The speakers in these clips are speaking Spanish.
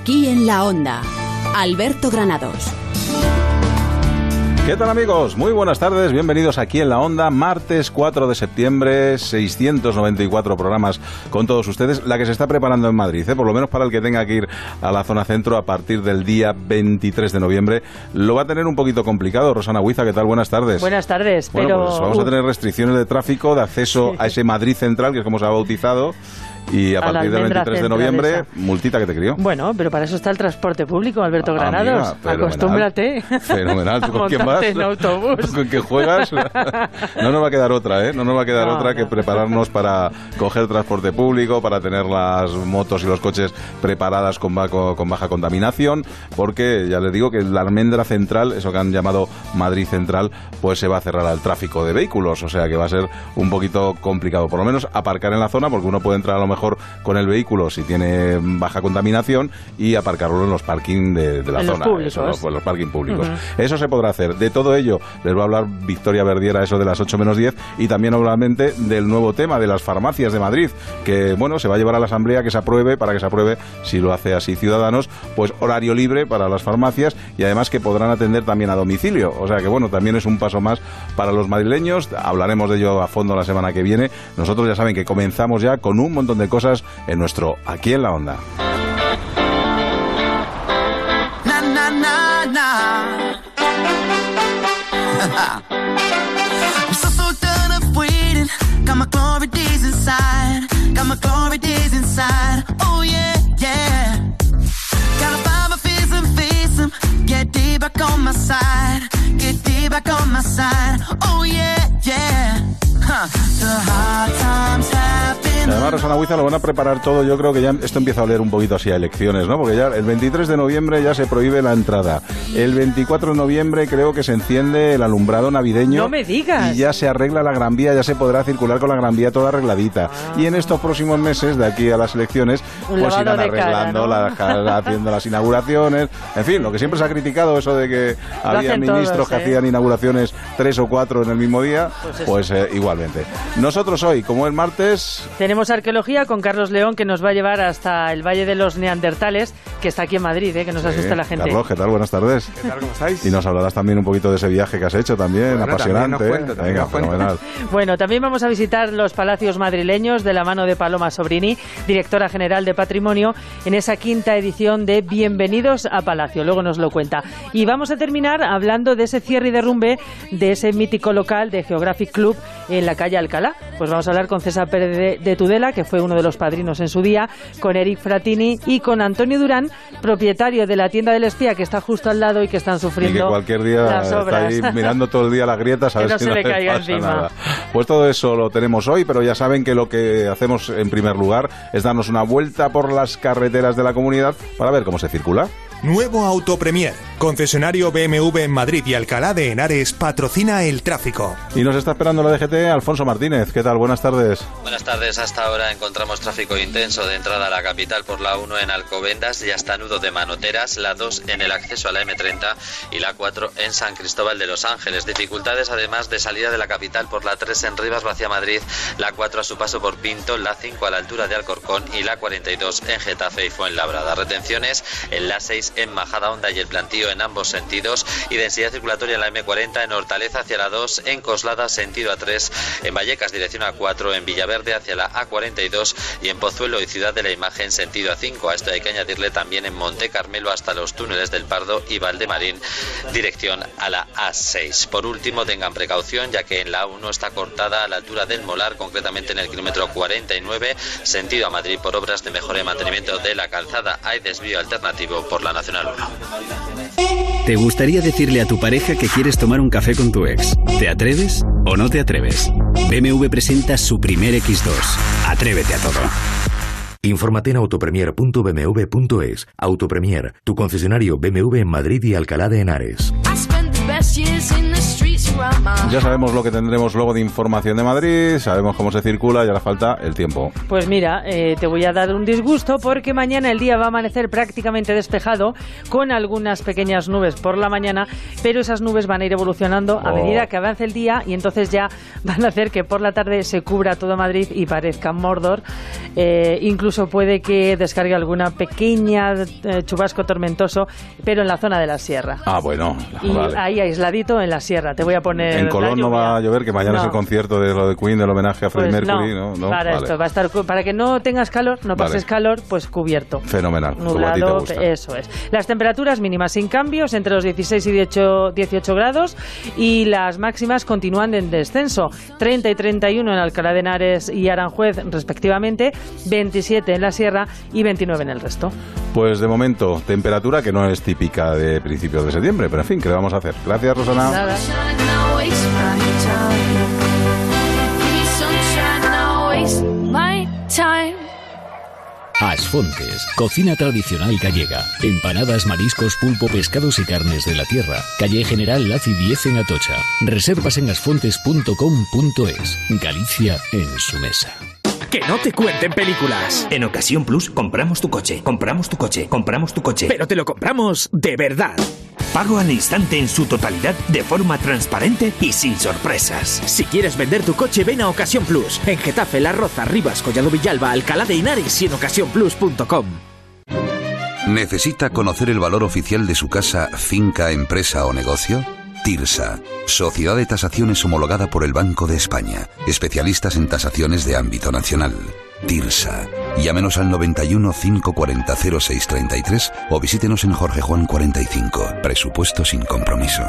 Aquí en la Onda, Alberto Granados. ¿Qué tal amigos? Muy buenas tardes, bienvenidos aquí en la Onda, martes 4 de septiembre, 694 programas con todos ustedes, la que se está preparando en Madrid, ¿eh? por lo menos para el que tenga que ir a la zona centro a partir del día 23 de noviembre, lo va a tener un poquito complicado. Rosana Huiza, ¿qué tal? Buenas tardes. Buenas tardes, bueno, pero... Pues vamos a tener restricciones de tráfico, de acceso a ese Madrid central, que es como se ha bautizado. Y a, partir del 23 de noviembre, multita que te crió. Bueno, pero para eso está el transporte público, Alberto ah, Granados. Acostúmbrate. Fenomenal. ¿Con quién vas? en autobús. ¿Con quién juegas? no nos va a quedar otra, ¿eh? No nos va a quedar otra que prepararnos para coger transporte público, para tener las motos y los coches preparadas con, con baja contaminación, porque ya les digo que la almendra central, eso que han llamado Madrid Central, pues se va a cerrar al tráfico de vehículos, o sea que va a ser un poquito complicado, por lo menos aparcar en la zona, porque uno puede entrar a lo mejor con el vehículo si tiene baja contaminación y aparcarlo en los parking de, la zona, eso, los, los parking públicos. Eso se podrá hacer. De todo ello les va a hablar Victoria Verdiera, eso de las 8 menos 10, y también obviamente del nuevo tema de las farmacias de Madrid, que bueno, se va a llevar a la Asamblea que se apruebe, para que se apruebe, si lo hace así Ciudadanos, pues horario libre para las farmacias y además que podrán atender también a domicilio. O sea que bueno, también es un paso más para los madrileños. Hablaremos de ello a fondo la semana que viene. Nosotros ya saben que comenzamos ya con un montón de cosas en nuestro Aquí en la Onda. Na, na, na, I'm so, so done of waiting. Got my glory days inside. Got my glory days inside. Oh yeah, yeah. Gotta find my fears and face them. Get deep back on my side. Get deep back on my side. Oh yeah, yeah. Huh. The hard times have Además, Rosana Huiza lo van a preparar todo. Yo creo que ya esto empieza a oler un poquito así a elecciones, ¿no? Porque ya el 23 de noviembre ya se prohíbe la entrada. El 24 de noviembre creo que se enciende el alumbrado navideño. No me digas. Y ya se arregla la Gran Vía, ya se podrá circular con la Gran Vía toda arregladita. Y en estos próximos meses, de aquí a las elecciones, pues irán arreglando, haciendo las inauguraciones. En fin, lo que siempre se ha criticado, eso de que había ministros que ¿eh? hacían inauguraciones tres o cuatro en el mismo día, pues, pues eh, igualmente. Nosotros hoy, como es martes... Tenemos arqueología con Carlos León que nos va a llevar hasta el Valle de los Neandertales, que está aquí en Madrid, ¿eh? que nos asusta la gente. Carlos, ¿qué tal? Buenas tardes. ¿Qué tal? ¿Cómo estáis? Y nos hablarás también un poquito de ese viaje que has hecho también, apasionante. También ¿eh? Venga, fenomenal. bueno, también vamos a visitar los palacios madrileños de la mano de Paloma Sobrini, directora general de Patrimonio, en esa quinta edición de Bienvenidos a Palacio. Luego nos lo cuenta. Y vamos a terminar hablando de ese cierre y derrumbe de ese mítico local de Geographic Club en la calle Alcalá. Pues vamos a hablar con César Pérez de Tudela, que fue uno de los padrinos en su día, con Eric Fratini y con Antonio Durán, propietario de la tienda del espía que está justo al lado y que están sufriendo y que cualquier día está ahí mirando todo el día las grietas a ver si no le, caiga encima. Pues todo eso lo tenemos hoy, pero ya saben que lo que hacemos en primer lugar es darnos una vuelta por las carreteras de la comunidad para ver cómo se circula. Nuevo Auto Premier. Concesionario BMW en Madrid y Alcalá de Henares patrocina el tráfico. Y nos está esperando la DGT Alfonso Martínez. ¿Qué tal? Buenas tardes. Buenas tardes. Hasta ahora encontramos tráfico intenso de entrada a la capital por la 1 en Alcobendas y hasta Nudo de Manoteras, la 2 en el acceso a la M30 y la 4 en San Cristóbal de los Ángeles. Dificultades además de salida de la capital por la 3 en Rivas hacia Madrid, la 4 a su paso por Pinto, la 5 a la altura de Alcorcón y la 42 en Getafe y Fuenlabrada. Retenciones en la 6 en Majada Honda y el plantío en ambos sentidos y densidad circulatoria en la M40 en Hortaleza hacia la 2, en Coslada sentido A3, en Vallecas dirección A4, en Villaverde hacia la A42 y en Pozuelo y Ciudad de la Imagen sentido A5. A esto hay que añadirle también en Monte Carmelo hasta los túneles del Pardo y Valdemarín dirección a la A6. Por último, tengan precaución ya que en la A1 está cortada a la altura del Molar, concretamente en el kilómetro 49, sentido a Madrid por obras de mejora y mantenimiento de la calzada. Hay desvío alternativo por la Nacional 1. ¿Te gustaría decirle a tu pareja que quieres tomar un café con tu ex? ¿Te atreves o no te atreves? BMW presenta su primer X2. Atrévete a todo. Infórmate en autopremier.bmw.es. Autopremier, tu concesionario BMW en Madrid y Alcalá de Henares. Ya sabemos lo que tendremos luego de información de Madrid, sabemos cómo se circula y ahora falta el tiempo. Pues mira, eh, te voy a dar un disgusto porque mañana el día va a amanecer prácticamente despejado con algunas pequeñas nubes por la mañana, pero esas nubes van a ir evolucionando a Oh. medida que avance el día y entonces ya van a hacer que por la tarde se cubra todo Madrid y parezca Mordor. Eh, incluso puede que descargue alguna pequeña eh, chubasco tormentoso, pero en la zona de la sierra. Ah, bueno, Y vale. ahí aisladito en la sierra. Te voy a poner. En Colón no va a llover, que mañana es el concierto de lo de Queen, del homenaje a Freddie Pues Mercury, ¿no? no, para Vale. esto, va a estar para que no tengas calor, no Vale. pases calor, pues cubierto. Fenomenal, Nublado, eso es. Las temperaturas mínimas sin cambios, entre los 16 y 18, 18 grados, y las máximas continúan en descenso. 30 y 31 en Alcalá de Henares y Aranjuez, respectivamente, 27 en la Sierra y 29 en el resto. Pues de momento, temperatura que no es típica de principios de septiembre, pero en fin, ¿qué le vamos a hacer? Gracias, Rosana. Nada. Asfontes, cocina tradicional gallega. Empanadas, mariscos, pulpo, pescados y carnes de la tierra. Calle General Laci 10 en Atocha. Reservas en asfontes.com.es. Galicia en su mesa. Que no te cuenten películas. En Ocasión Plus compramos tu coche, compramos tu coche, compramos tu coche. Pero te lo compramos de verdad. Pago al instante en su totalidad de forma transparente y sin sorpresas. Si quieres vender tu coche, ven a Ocasión Plus. En Getafe, La Roza, Rivas, Collado Villalba, Alcalá de Henares y en ocasiónplus.com. ¿Necesita conocer el valor oficial de su casa, finca, empresa o negocio? TIRSA, Sociedad de Tasaciones homologada por el Banco de España, especialistas en tasaciones de ámbito nacional. TIRSA. Llámenos al 91 540 0633 o visítenos en Jorge Juan 45. Presupuesto sin compromiso.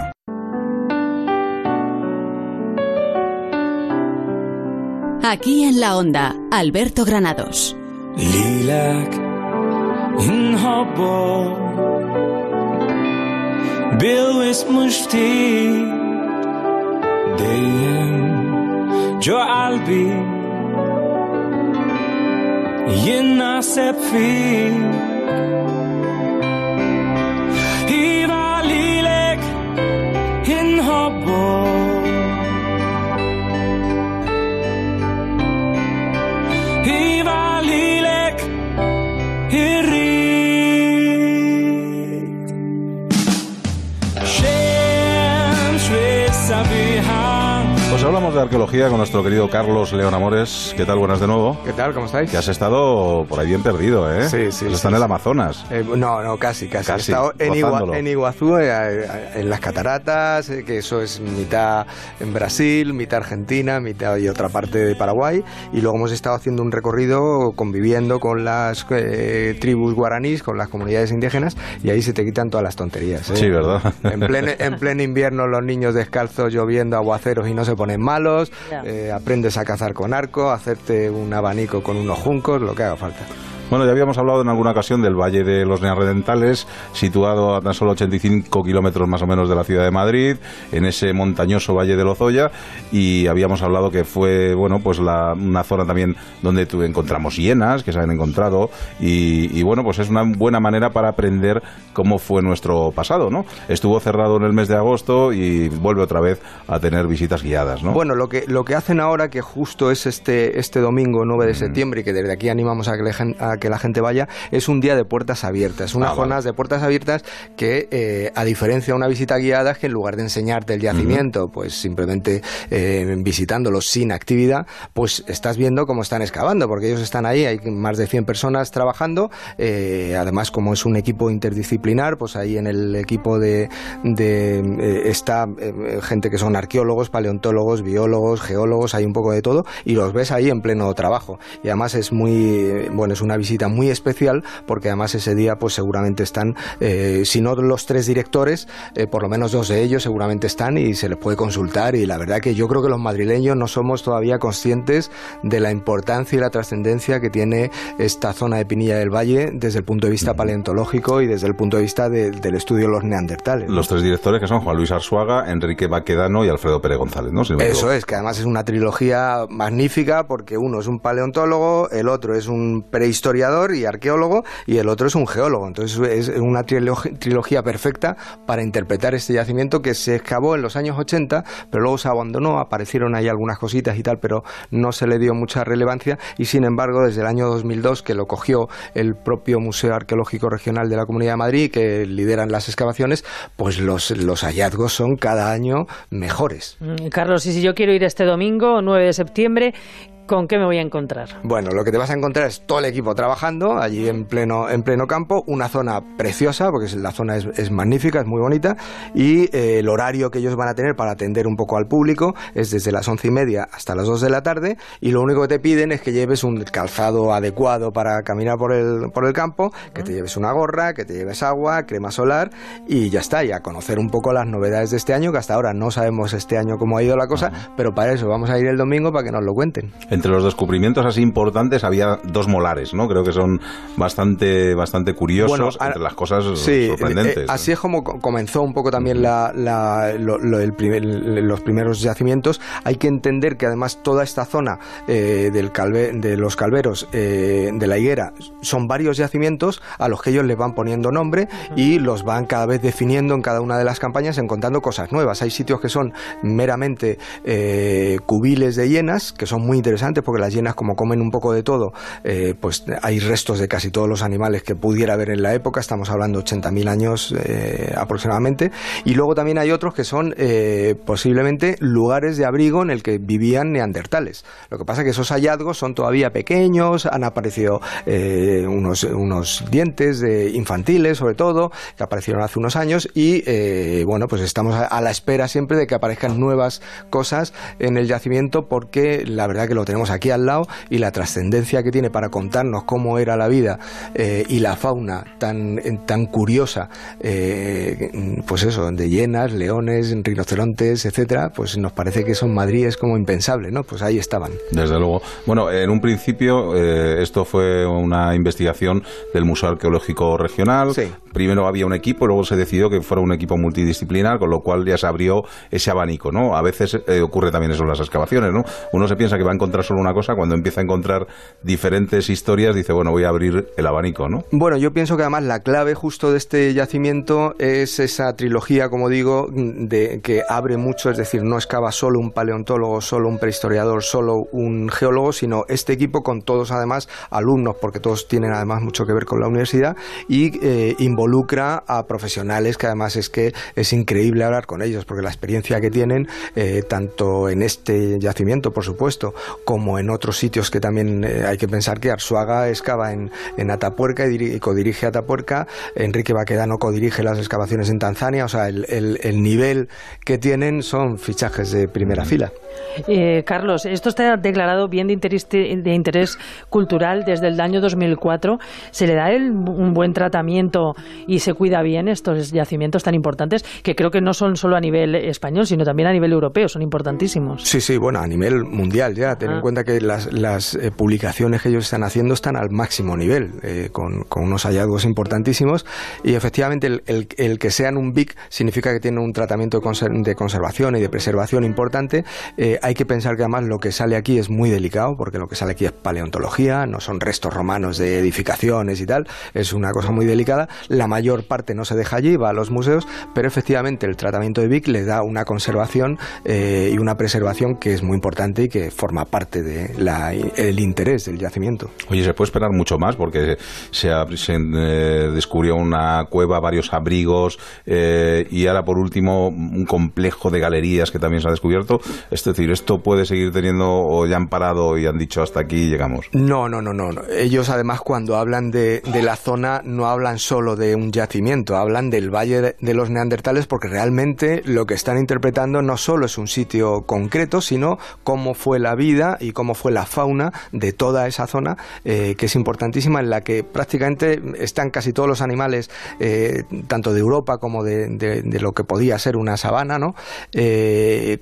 Aquí en la onda, Alberto Granados. Lilac in hobbo Bil-wis mux dejjem ġo qalbi. Jien naħseb fik Iva lilek inħobbok hablamos de arqueología con nuestro querido Carlos León Amores. ¿Qué tal? Buenas de nuevo. ¿Qué tal? ¿Cómo estáis? Que has estado por ahí bien perdido, ¿eh? Sí, sí, Has sí, en sí. el Amazonas. Eh, no, no, casi, casi. Casi, He estado en, Igua- en Iguazú, eh, eh, en las cataratas, eh, que eso es mitad en Brasil, mitad Argentina, mitad y otra parte de Paraguay. Y luego hemos estado haciendo un recorrido conviviendo con las eh, tribus guaraníes, con las comunidades indígenas, y ahí se te quitan todas las tonterías. ¿eh? Sí, ¿verdad? En pleno, en pleno invierno los niños descalzos lloviendo aguaceros y no se ponen malos, Eh, aprendes a cazar con arco, a hacerte un abanico con unos juncos, lo que haga falta. Bueno, ya habíamos hablado en alguna ocasión del Valle de los Neandertales, situado a tan solo 85 kilómetros más o menos de la ciudad de Madrid, en ese montañoso Valle de Lozoya, y habíamos hablado que fue, bueno, pues la- una zona también donde tu- encontramos hienas, que se han encontrado, y, y, bueno, pues es una buena manera para aprender cómo fue nuestro pasado, ¿no? Estuvo cerrado en el mes de agosto y vuelve otra vez a tener visitas guiadas, ¿no? Bueno, lo que, lo que hacen ahora, que justo es este, este domingo 9 Mm. de septiembre, y que desde aquí animamos a que, a que la gente vaya, es un día de puertas abiertas. Unas Ah, vale. jornadas de puertas abiertas que, eh, a diferencia de una visita guiada, es que en lugar de enseñarte el yacimiento, pues simplemente eh, visitándolo sin actividad, pues estás viendo cómo están excavando, porque ellos están ahí, hay más de 100 personas trabajando, eh, además como es un equipo interdisciplinar, pues ahí en el equipo de, de, eh, está gente que son arqueólogos, paleontólogos, biólogos, geólogos, hay un poco de todo, y los ves ahí en pleno trabajo. Y además es muy, bueno, es una visita muy especial, porque además ese día pues seguramente están, eh, si no los tres directores, eh, por lo menos dos de ellos seguramente están y se les puede consultar, y la verdad que yo creo que los madrileños no somos todavía conscientes de la importancia y la trascendencia que tiene esta zona de Pinilla del Valle desde el punto de vista paleontológico y desde el punto de vista de- del estudio de los neandertales. Los tres directores que son Juan Luis Arzuaga, Enrique Baquedano y Alfredo Pérez González, ¿no? Si no me Eso es, que además es una trilogía magnífica porque uno es un paleontólogo, el otro es un prehistoriador y arqueólogo y el otro es un geólogo. Entonces es una trilog- trilogía perfecta para interpretar este yacimiento que se excavó en los años 80, pero luego se abandonó, aparecieron ahí algunas cositas y tal, pero no se le dio mucha relevancia y sin embargo desde el año 2002 que lo cogió el propio Museo Arqueológico Regional de la Comunidad de Madrid que lideran las excavaciones, pues los, los hallazgos son cada año mejores. Mm, Carlos, y si yo quiero ir este domingo, 9 de septiembre, ¿con qué me voy a encontrar? Bueno, lo que te vas a encontrar es todo el equipo trabajando allí en pleno, en pleno campo, una zona preciosa, porque la zona es, es magnífica, es muy bonita, y eh, el horario que ellos van a tener para atender un poco al público es desde las once y media hasta las dos de la tarde, y lo único que te piden es que lleves un calzado adecuado para caminar por el, por el campo, que te lleves una gorra, que te lleves agua, crema solar, y ya está, y a conocer un poco las novedades de este año, que hasta ahora no sabemos este año cómo ha ido la cosa, pero para eso vamos a ir el domingo para que nos lo cuenten. Entre los descubrimientos así importantes había dos molares, ¿no? Creo que son bastante, bastante curiosos Bueno, entre las cosas Sí, sorprendentes. eh, así es como co- comenzó un poco también la- la- lo- lo- el primer- los primeros yacimientos. Hay que entender que además toda esta zona eh, del calve- de los calveros eh, de la higuera son varios yacimientos a los que ellos les van poniendo nombre y los van cada vez definiendo en cada una de las campañas, encontrando cosas nuevas. Hay sitios que son meramente eh, cubiles de hienas, que son muy interesantes porque las hienas como comen un poco de todo, eh, pues hay restos de casi todos los animales que pudiera haber en la época, estamos hablando 80.000 años eh, aproximadamente, y luego también hay otros que son eh, posiblemente lugares de abrigo en el que vivían neandertales. Lo que pasa es que esos hallazgos son todavía pequeños, han aparecido unos, unos dientes infantiles sobre todo, que aparecieron hace unos años, y bueno, pues estamos a, la espera siempre de que aparezcan nuevas cosas en el yacimiento porque la verdad que lo tenemos aquí al lado y la trascendencia que tiene para contarnos cómo era la vida eh, y la fauna tan, tan curiosa, eh, pues eso, de hienas, leones, rinocerontes, etcétera, pues nos parece que eso en Madrid es como impensable, ¿no? Pues ahí estaban. Desde luego. Bueno, en un principio eh, esto fue una investigación del Museo Arqueológico Regional. Primero había un equipo, luego se decidió que fuera un equipo multidisciplinar, con lo cual ya se abrió ese abanico, ¿no? A veces eh, ocurre también eso en las excavaciones, ¿no? Uno se piensa que va a encontrar solo una cosa, cuando empieza a encontrar diferentes historias, dice, bueno, voy a abrir el abanico, ¿no? Bueno, yo pienso que además la clave justo de este yacimiento es esa trilogía, como digo, de que abre mucho, es decir, no excava solo un paleontólogo, solo un prehistoriador, solo un geólogo, sino este equipo con todos además alumnos, porque todos tienen además mucho que ver con la universidad y eh, involucra a profesionales que además es que es increíble hablar con ellos, porque la experiencia que tienen, eh, tanto en este yacimiento, por supuesto, como en otros sitios que también eh, hay que pensar que Arzuaga excava en, en Atapuerca y, y codirige Atapuerca, Enrique Baquedano codirige las excavaciones en Tanzania, o sea, el, el- el nivel que tienen son fichajes de primera fila. Eh, Carlos, esto está declarado bien de interés, de interés cultural desde el año 2004. ¿Se le da el- un buen tratamiento y se cuida bien estos yacimientos tan importantes que creo que no son solo a nivel español, sino también a nivel europeo? Son importantísimos. Sí, sí, bueno, a nivel mundial ya. Ten Ah. en cuenta que las, las, eh, publicaciones que ellos están haciendo están al máximo nivel, eh, con, con unos hallazgos importantísimos. Y efectivamente, el, el- el que sean un BIC significa que tienen un tratamiento de conservación y de preservación importante. Eh, hay que pensar que además lo que sale aquí es muy delicado, porque lo que sale aquí es paleontología, no son restos romanos de edificaciones y tal. Es una cosa muy delicada. La mayor parte no se deja allí, va a los museos, pero efectivamente el tratamiento de BIC le da una conservación eh, y una preservación que es muy importante y que forma parte del interés del yacimiento. Oye, se puede esperar mucho más porque se, eh, descubrió una cueva, varios abrigos y ahora por último un complejo de galerías que también se ha descubierto. Es decir, esto puede seguir teniendo o ya han parado y han dicho hasta aquí llegamos. No, no, no, no. Ellos además cuando hablan de, de la zona no hablan solo de un yacimiento, hablan del Valle de, los Neandertales porque realmente lo que están interpretando no solo es un sitio concreto, sino cómo fue la vida y cómo fue la fauna de toda esa zona, eh, que es importantísima, en la que prácticamente están casi todos los animales, eh, tanto de Europa como de, de- de lo que podía ser una sabana, ¿no? Eh,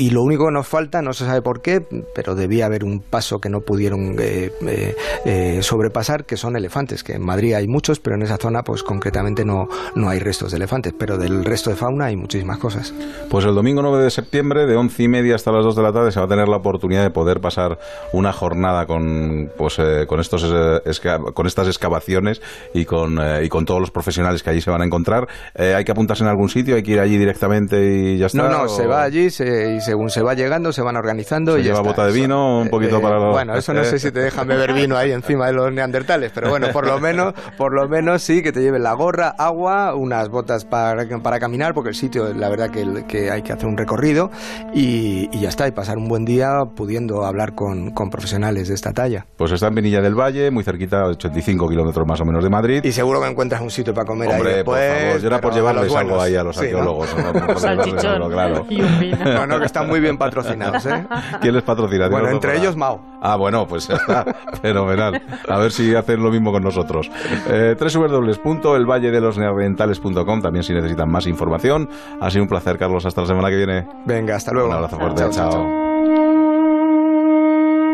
y lo único que nos falta, no se sabe por qué, pero debía haber un paso que no pudieron eh, eh, eh, sobrepasar, que son elefantes, que en Madrid hay muchos, pero en esa zona pues concretamente no, no hay restos de elefantes, pero del resto de fauna hay muchísimas cosas. Pues el domingo 9 de septiembre, de once y media hasta las 2 de la tarde, se va a tener la oportunidad de poder pasar una jornada con, pues, eh, con, estos, esca- con estas excavaciones y con, y con todos los profesionales que allí se van a encontrar. ¿Hay que apuntarse en algún sitio? ¿Hay que ir allí directamente y ya está? No, no, ¿O se va allí se- y según se va llegando se van organizando se y lleva está. bota de Eso- vino, un poquito eh, para los... Bueno, eso no sé si te dejan beber vino ahí encima de los neandertales, pero bueno, por lo menos, por lo menos sí que te lleven la gorra, agua, unas botas para, para caminar, porque el sitio, la verdad que, que hay que hacer un recorrido y, y ya está, y pasar un buen día pudiendo hablar con, con profesionales de esta talla. Pues está en Vinilla del Valle, muy cerquita, 85 kilómetros más o menos de Madrid. Y seguro que encuentras un sitio para comer ahí Hombre, después. por favor, yo era por llevarles algo ahí a los Sí, ¿no? arqueólogos. ¿no? Claro. No, no, que están muy bien patrocinados, ¿eh? ¿Quién les patrocina? Bueno, entre para- ellos Mao. Ah, bueno, pues ya está. Fenomenal. A ver si hacen lo mismo con nosotros. Eh, www.elvalledelosneandertales.com también si necesitan más información. Ha sido un placer, Carlos. Hasta la semana que viene. Venga, hasta luego. Un abrazo fuerte. chao.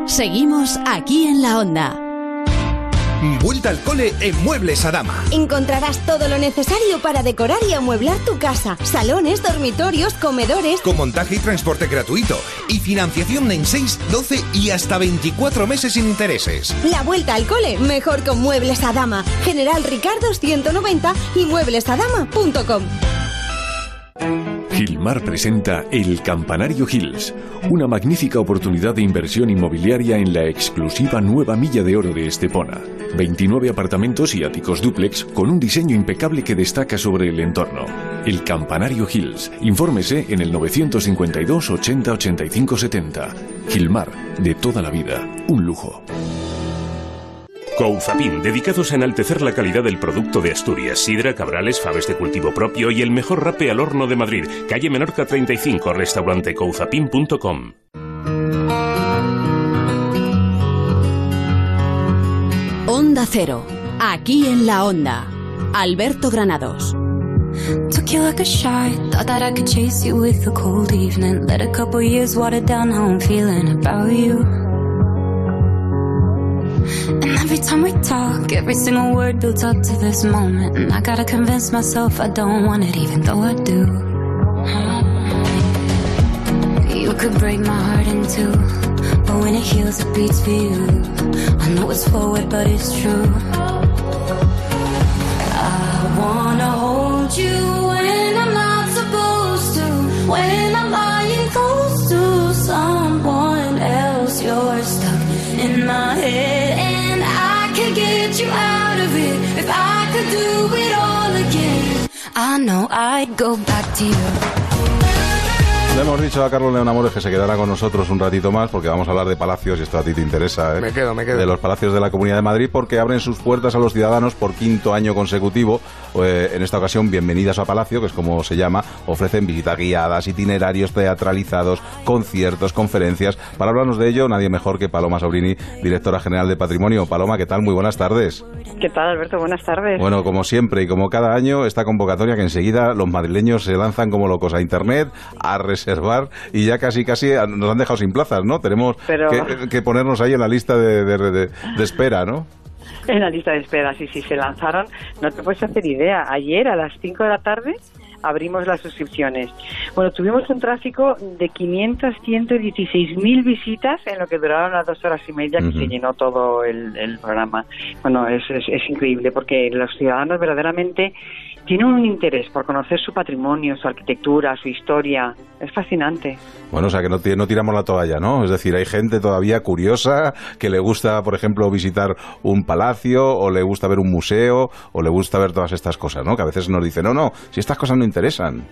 Seguimos aquí en la onda. Vuelta al cole en Muebles Adama. Encontrarás todo lo necesario para decorar y amueblar tu casa. Salones, dormitorios, comedores. Con montaje y transporte gratuito. Y financiación en 6, 12 y hasta 24 meses sin intereses. La vuelta al cole, mejor con Muebles Adama. General Ricardo 190 y mueblesadama.com. Gilmar presenta El Campanario Hills, una magnífica oportunidad de inversión inmobiliaria en la exclusiva nueva milla de oro de Estepona. 29 apartamentos y áticos dúplex con un diseño impecable que destaca sobre el entorno. El Campanario Hills. Infórmese en el 952 80 85 70. Gilmar, de toda la vida, un lujo. Couzapin, dedicados a enaltecer la calidad del producto de Asturias, sidra, cabrales, faves de cultivo propio y el mejor rape al horno de Madrid. Calle Menorca 35, restaurante couzapin.com. Onda Cero. Aquí en la onda. Alberto Granados. Took you like a shot, thought that I could chase you with a cold evening. Let a couple years water down how I'm feeling about you. And every time we talk, every single word builds up to this moment. And I gotta convince myself I don't want it, even though I do. You could break my heart in two, but when it heals, it beats for you. I know it's forward, but it's true. I wanna hold you when I'm not supposed to. When I'm lying close to someone else, you're stuck in my head, if I could do it all again. I know I'd go back to you. Le hemos dicho a Carlos León Amores que se quedará con nosotros un ratito más porque vamos a hablar de palacios y esto a ti te interesa, ¿eh? Me quedo, me quedo. De los palacios de la Comunidad de Madrid porque abren sus puertas a los ciudadanos por quinto año consecutivo. Eh, en esta ocasión, bienvenidas a Palacio, que es como se llama. Ofrecen visitas guiadas, itinerarios teatralizados, conciertos, conferencias. Para hablarnos de ello, nadie mejor que Paloma Sobrini, directora general de Patrimonio. Paloma, ¿qué tal? Muy buenas tardes. ¿Qué tal, Alberto? Buenas tardes. Bueno, como siempre y como cada año, esta convocatoria que enseguida los madrileños se lanzan como locos a Internet a reservar y ya casi casi nos han dejado sin plazas, ¿no? Tenemos Pero- que, que ponernos ahí en la lista de, de- de- de espera, ¿no? En la lista de espera, sí, sí, se lanzaron. No te puedes hacer idea. Ayer a las 5 de la tarde abrimos las suscripciones. Bueno, tuvimos un tráfico de 500, 116 mil visitas en lo que duraron las dos horas y media que se llenó todo el, el programa. Bueno, es, es, es increíble porque los ciudadanos verdaderamente tienen un interés por conocer su patrimonio, su arquitectura, su historia. Es fascinante. Bueno, o sea que no, no tiramos la toalla, ¿no? Es decir, hay gente todavía curiosa que le gusta, por ejemplo, visitar un palacio o le gusta ver un museo o le gusta ver todas estas cosas, ¿no? Que a veces nos dicen, no, no, si estas cosas no interesan.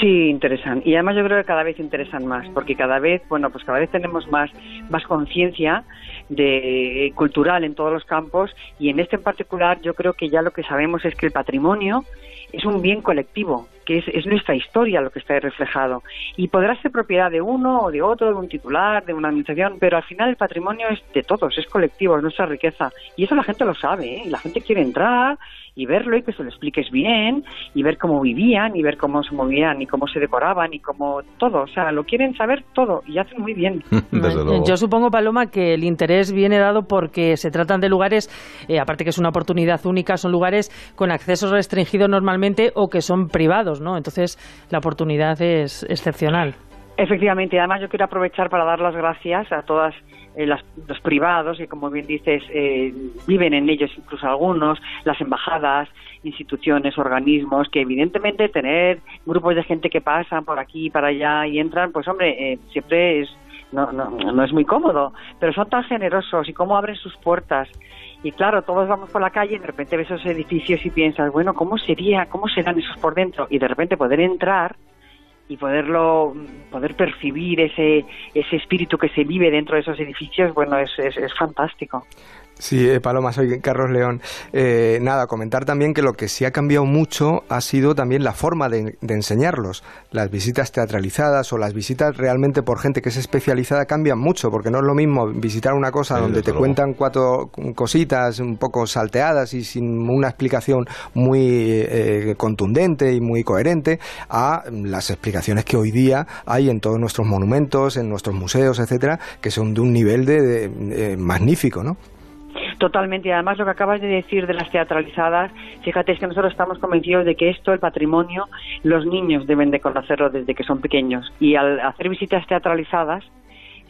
Sí, interesan. Y además yo creo que cada vez interesan más, porque cada vez, bueno, pues cada vez tenemos más, más conciencia de cultural en todos los campos y en este en particular yo creo que ya lo que sabemos es que el patrimonio es un bien colectivo, que es, es nuestra historia lo que está ahí reflejado. Y podrá ser propiedad de uno o de otro, de un titular, de una administración, pero al final el patrimonio es de todos, es colectivo, es nuestra riqueza. Y eso la gente lo sabe, ¿eh? la gente quiere entrar y verlo y que se lo expliques bien y ver cómo vivían y ver cómo se movían y cómo se decoraban y cómo todo. O sea, lo quieren saber todo y hacen muy bien. Desde luego. Yo supongo, Paloma, que el interés viene dado porque se tratan de lugares, eh, aparte que es una oportunidad única, son lugares con acceso restringido normalmente o que son privados, ¿no? Entonces la oportunidad es excepcional. Efectivamente, además yo quiero aprovechar para dar las gracias a todas eh, las- los privados que, como bien dices, eh, viven en ellos incluso algunos, las embajadas, instituciones, organismos, que evidentemente tener grupos de gente que pasan por aquí para allá y entran, pues hombre, eh, siempre es no, no, no es muy cómodo, pero son tan generosos y cómo abren sus puertas. Y claro, todos vamos por la calle y de repente ves esos edificios y piensas, bueno, ¿cómo sería, cómo serán esos por dentro? Y de repente poder entrar y poderlo poder percibir ese ese espíritu que se vive dentro de esos edificios bueno es, es, es fantástico Sí, eh, Paloma, soy Carlos León. Eh, nada, comentar también que lo que sí ha cambiado mucho ha sido también la forma de, de enseñarlos. Las visitas teatralizadas o las visitas realmente por gente que es especializada cambian mucho, porque no es lo mismo visitar una cosa Sí, donde te luego. cuentan cuatro cositas un poco salteadas y sin una explicación muy eh, contundente y muy coherente a las explicaciones que hoy día hay en todos nuestros monumentos, en nuestros museos, etcétera, que son de un nivel de, de- eh, magnífico, ¿no? Totalmente, y además lo que acabas de decir de las teatralizadas, fíjate, es que nosotros estamos convencidos de que esto, el patrimonio, los niños deben de conocerlo desde que son pequeños. Y al hacer visitas teatralizadas,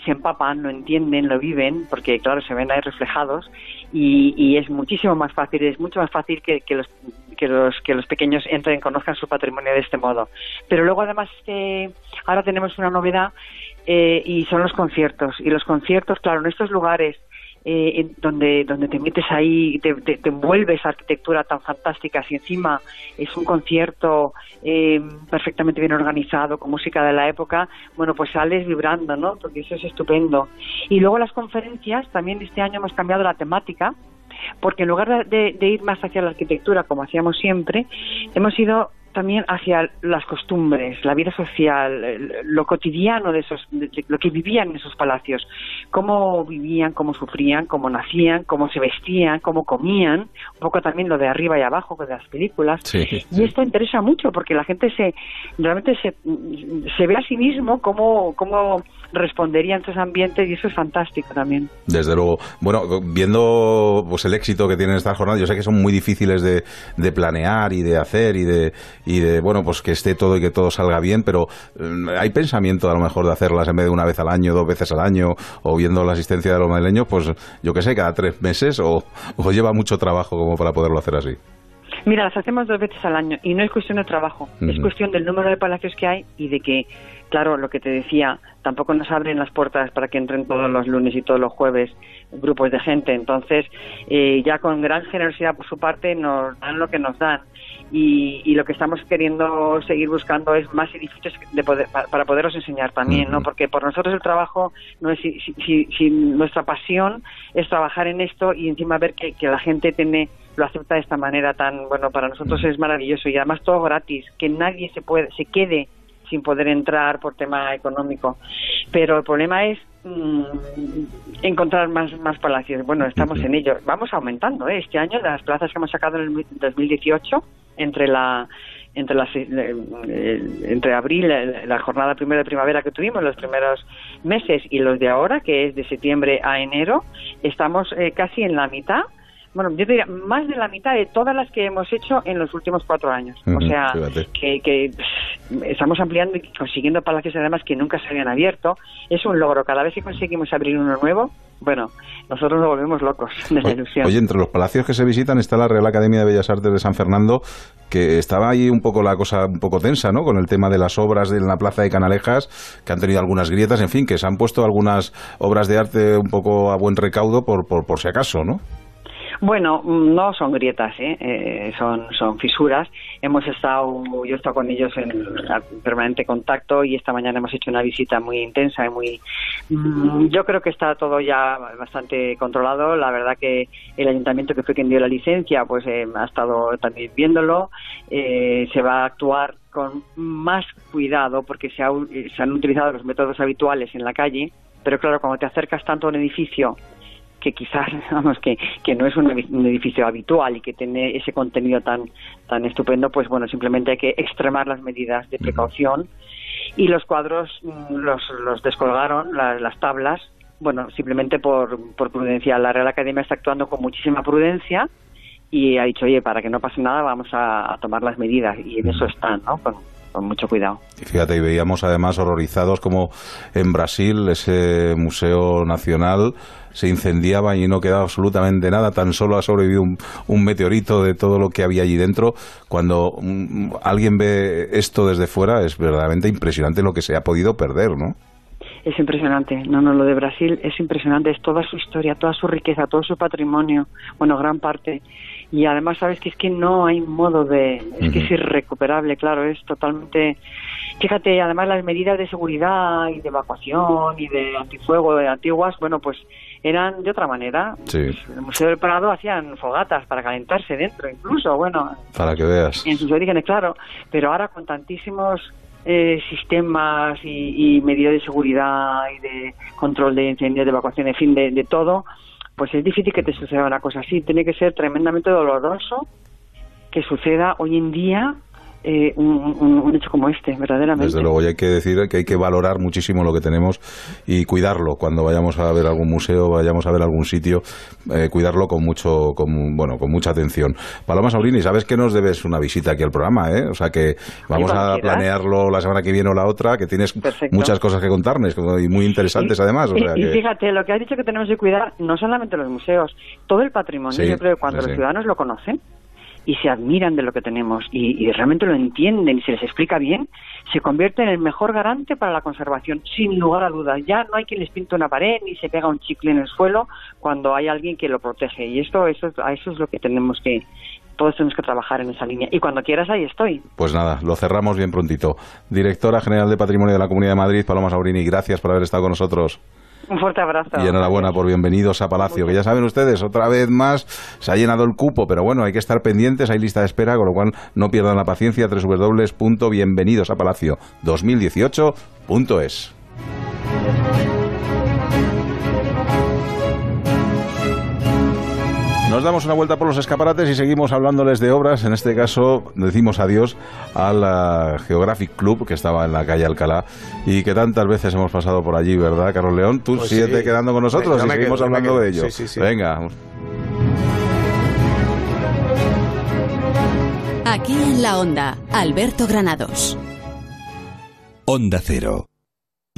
se empapan, lo entienden, lo viven, porque claro, se ven ahí reflejados, y, y es muchísimo más fácil, es mucho más fácil que, que los que los que los pequeños entren, conozcan su patrimonio de este modo. Pero luego además eh, ahora tenemos una novedad eh, y son los conciertos. Y los conciertos, claro, en estos lugares eh, donde, donde te metes ahí, te, te, esa arquitectura tan fantástica, si encima es un concierto eh, perfectamente bien organizado, con música de la época, bueno, pues sales vibrando, ¿no? Porque eso es estupendo. Y luego las conferencias, también este año hemos cambiado la temática, porque en lugar de, de ir más hacia la arquitectura, como hacíamos siempre, hemos ido también hacia las costumbres, la vida social, lo cotidiano de esos, de- lo que vivían en esos palacios, cómo vivían, cómo sufrían, cómo nacían, cómo se vestían, cómo comían, un poco también lo de arriba y abajo de las películas. Sí, Y esto interesa mucho porque la gente se realmente se, se ve a sí mismo cómo, cómo respondería en esos ambientes y eso es fantástico también. Desde luego. Bueno, viendo pues el éxito que tienen estas jornadas, yo sé que son muy difíciles de, de planear y de hacer y de, y de, bueno, pues que esté todo y que todo salga bien, pero eh, hay pensamiento a lo mejor de hacerlas en vez de una vez al año, dos veces al año, o viendo la asistencia de los madrileños, pues yo que sé, cada tres meses, o, o lleva mucho trabajo como para poderlo hacer así. Mira, las hacemos dos veces al año y no es cuestión de trabajo, es cuestión del número de palacios que hay y de que, claro, lo que te decía, tampoco nos abren las puertas para que entren todos los lunes y todos los jueves grupos de gente. Entonces, eh, ya con gran generosidad por su parte nos dan lo que nos dan. Y, y lo que estamos queriendo seguir buscando es más edificios de poder, pa- para poderos enseñar también, ¿no? Porque por nosotros el trabajo no es si, si- si- si nuestra pasión es trabajar en esto y encima ver que, que la gente tiene lo acepta de esta manera tan bueno para nosotros es maravilloso y además todo gratis que nadie se puede se quede sin poder entrar por tema económico. Pero el problema es mm, encontrar más más palacios. Bueno estamos en ello. Vamos aumentando ¿eh? este año las plazas que hemos sacado en el 2018 entre la entre las eh, eh, entre abril la jornada primera de primavera que tuvimos los primeros meses y los de ahora que es de septiembre a enero estamos eh, casi en la mitad bueno, yo diría más de la mitad de todas las que hemos hecho en los últimos cuatro años. o sea, que, estamos ampliando y consiguiendo palacios además que nunca se habían abierto. Es un logro. Cada vez que conseguimos abrir uno nuevo, bueno, nosotros nos volvemos locos de la ilusión. Oye, entre los palacios que se visitan está la Real Academia de Bellas Artes de San Fernando, que estaba ahí un poco la cosa un poco tensa, ¿no? Con el tema de las obras de la Plaza de Canalejas, que han tenido algunas grietas, en fin, que se han puesto algunas obras de arte un poco a buen recaudo por, por, por si acaso, ¿no? Bueno, mm, no son grietas, ¿eh? Eh, son, son fisuras. Hemos estado, yo he estado con ellos en permanente contacto y esta mañana hemos hecho una visita muy intensa y muy. mm, Yo creo que está todo ya bastante controlado. La verdad que el ayuntamiento que fue quien dio la licencia, pues eh, ha estado también viéndolo. Eh, se va a actuar con más cuidado porque se, ha se han utilizado los métodos habituales en la calle. Pero claro, cuando te acercas tanto a un edificio que quizás, vamos, que, que no es un, edi- un edificio habitual y que tiene ese contenido tan, tan estupendo, pues bueno, simplemente hay que extremar las medidas de precaución. Y los cuadros mm, los, los descolgaron, la- las tablas, bueno, simplemente por, por prudencia. La Real Academia está actuando con muchísima prudencia y ha dicho, oye, para que no pase nada, vamos a, a tomar las medidas. Y en eso están, ¿no? Con, con mucho cuidado. Y fíjate, y veíamos además horrorizados como en Brasil ese museo nacional se incendiaba y no quedaba absolutamente nada, tan solo ha sobrevivido un, un meteorito de todo lo que había allí dentro. Cuando mm, alguien ve esto desde fuera es verdaderamente impresionante lo que se ha podido perder, ¿no? Es impresionante. No, no, lo de Brasil es impresionante. Es toda su historia, toda su riqueza, todo su patrimonio. Bueno, gran parte. Y además, sabes que es que no hay modo de. Es que es irrecuperable, claro, es totalmente. Fíjate, además, las medidas de seguridad y de evacuación y de antifuego de antiguas, bueno, pues eran de otra manera. Sí, En el Museo del Prado hacían fogatas para calentarse dentro, incluso, bueno, para que veas. en sus orígenes, claro, pero ahora con tantísimos eh, sistemas y, y medidas de seguridad y de control de incendios, de evacuación, en fin, de, de todo, pues es difícil que te suceda una cosa así. Tiene que ser tremendamente doloroso que suceda hoy en día eh, un, un- hecho como este, verdaderamente. Desde luego, y hay que decir que hay que valorar muchísimo lo que tenemos y cuidarlo cuando vayamos a ver algún museo, vayamos a ver algún sitio, eh, cuidarlo con mucho, con, bueno, con mucha atención. Paloma Saurini, sabes que nos debes una visita aquí al programa, ¿eh? O sea que vamos a quieras. planearlo la semana que viene o la otra, que tienes muchas cosas que contarnos y muy interesantes además. O sea y, que- fíjate, lo que has dicho que tenemos que cuidar no solamente los museos, todo el patrimonio. Sí, Yo creo que cuando sí, los ciudadanos lo conocen y se admiran de lo que tenemos y, y realmente lo entienden y se les explica bien, se convierte en el mejor garante para la conservación, sin lugar a dudas. Ya no hay quien les pinta una pared ni se pega un chicle en el suelo cuando hay alguien que lo protege. Y esto, eso, es- a eso es lo que tenemos que, todos tenemos que trabajar en esa línea. Y cuando quieras, ahí estoy. Pues nada, lo cerramos bien prontito. Directora General de Patrimonio de la Comunidad de Madrid, Paloma Saurini, gracias por haber estado con nosotros. Un fuerte abrazo. Y enhorabuena por bienvenidos a Palacio, que ya saben ustedes, otra vez más se ha llenado el cupo, pero bueno, hay que estar pendientes, hay lista de espera, con lo cual no pierdan la paciencia, www.bienvenidosapalacio2018.es. Nos damos una vuelta por los escaparates y seguimos hablándoles de obras. En este caso, decimos adiós al Geographic Club que estaba en la calle Alcalá y que tantas veces hemos pasado por allí, ¿verdad, Carlos León? Tú Pues sí. quedando con nosotros No y seguimos quedo, hablando de ello. Sí, sí, sí. Venga. Aquí en la onda, Alberto Granados. Onda Cero.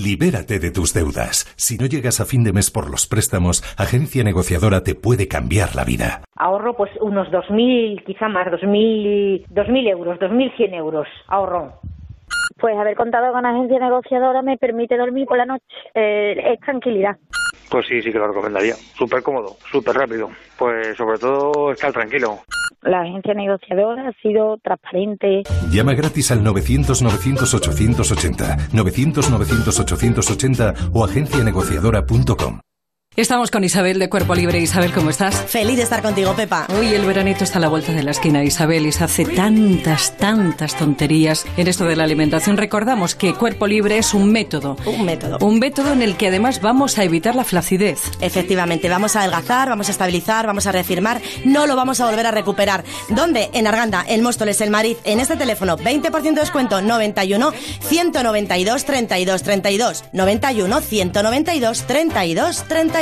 Libérate de tus deudas. Si no llegas a fin de mes por los préstamos, Agencia Negociadora te puede cambiar la vida. Ahorro pues unos 2.000, quizá más, 2.000 2.000 euros, 2.100 euros ahorro. Pues haber contado con agencia negociadora me permite dormir por la noche. Eh, es tranquilidad. Pues sí, sí que lo recomendaría. Súper cómodo, súper rápido. Pues sobre todo estar tranquilo. La agencia negociadora ha sido transparente. Llama gratis al 900-900-880, 900-900-880 o agencianegociadora.com. Estamos con Isabel de Cuerpo Libre. Isabel, ¿cómo estás? Feliz de estar contigo, Pepa. Uy, el veranito está a la vuelta de la esquina, Isabel, y se hace tantas, tantas tonterías en esto de la alimentación. Recordamos que Cuerpo Libre es un método. Un método. Un método en el que además vamos a evitar la flacidez. Efectivamente, vamos a adelgazar, vamos a estabilizar, vamos a reafirmar, no lo vamos a volver a recuperar. ¿Dónde? En Arganda, en Móstoles, el Mariz, en este teléfono, 20% de descuento, 91 192 32 32, 91 192 32 32.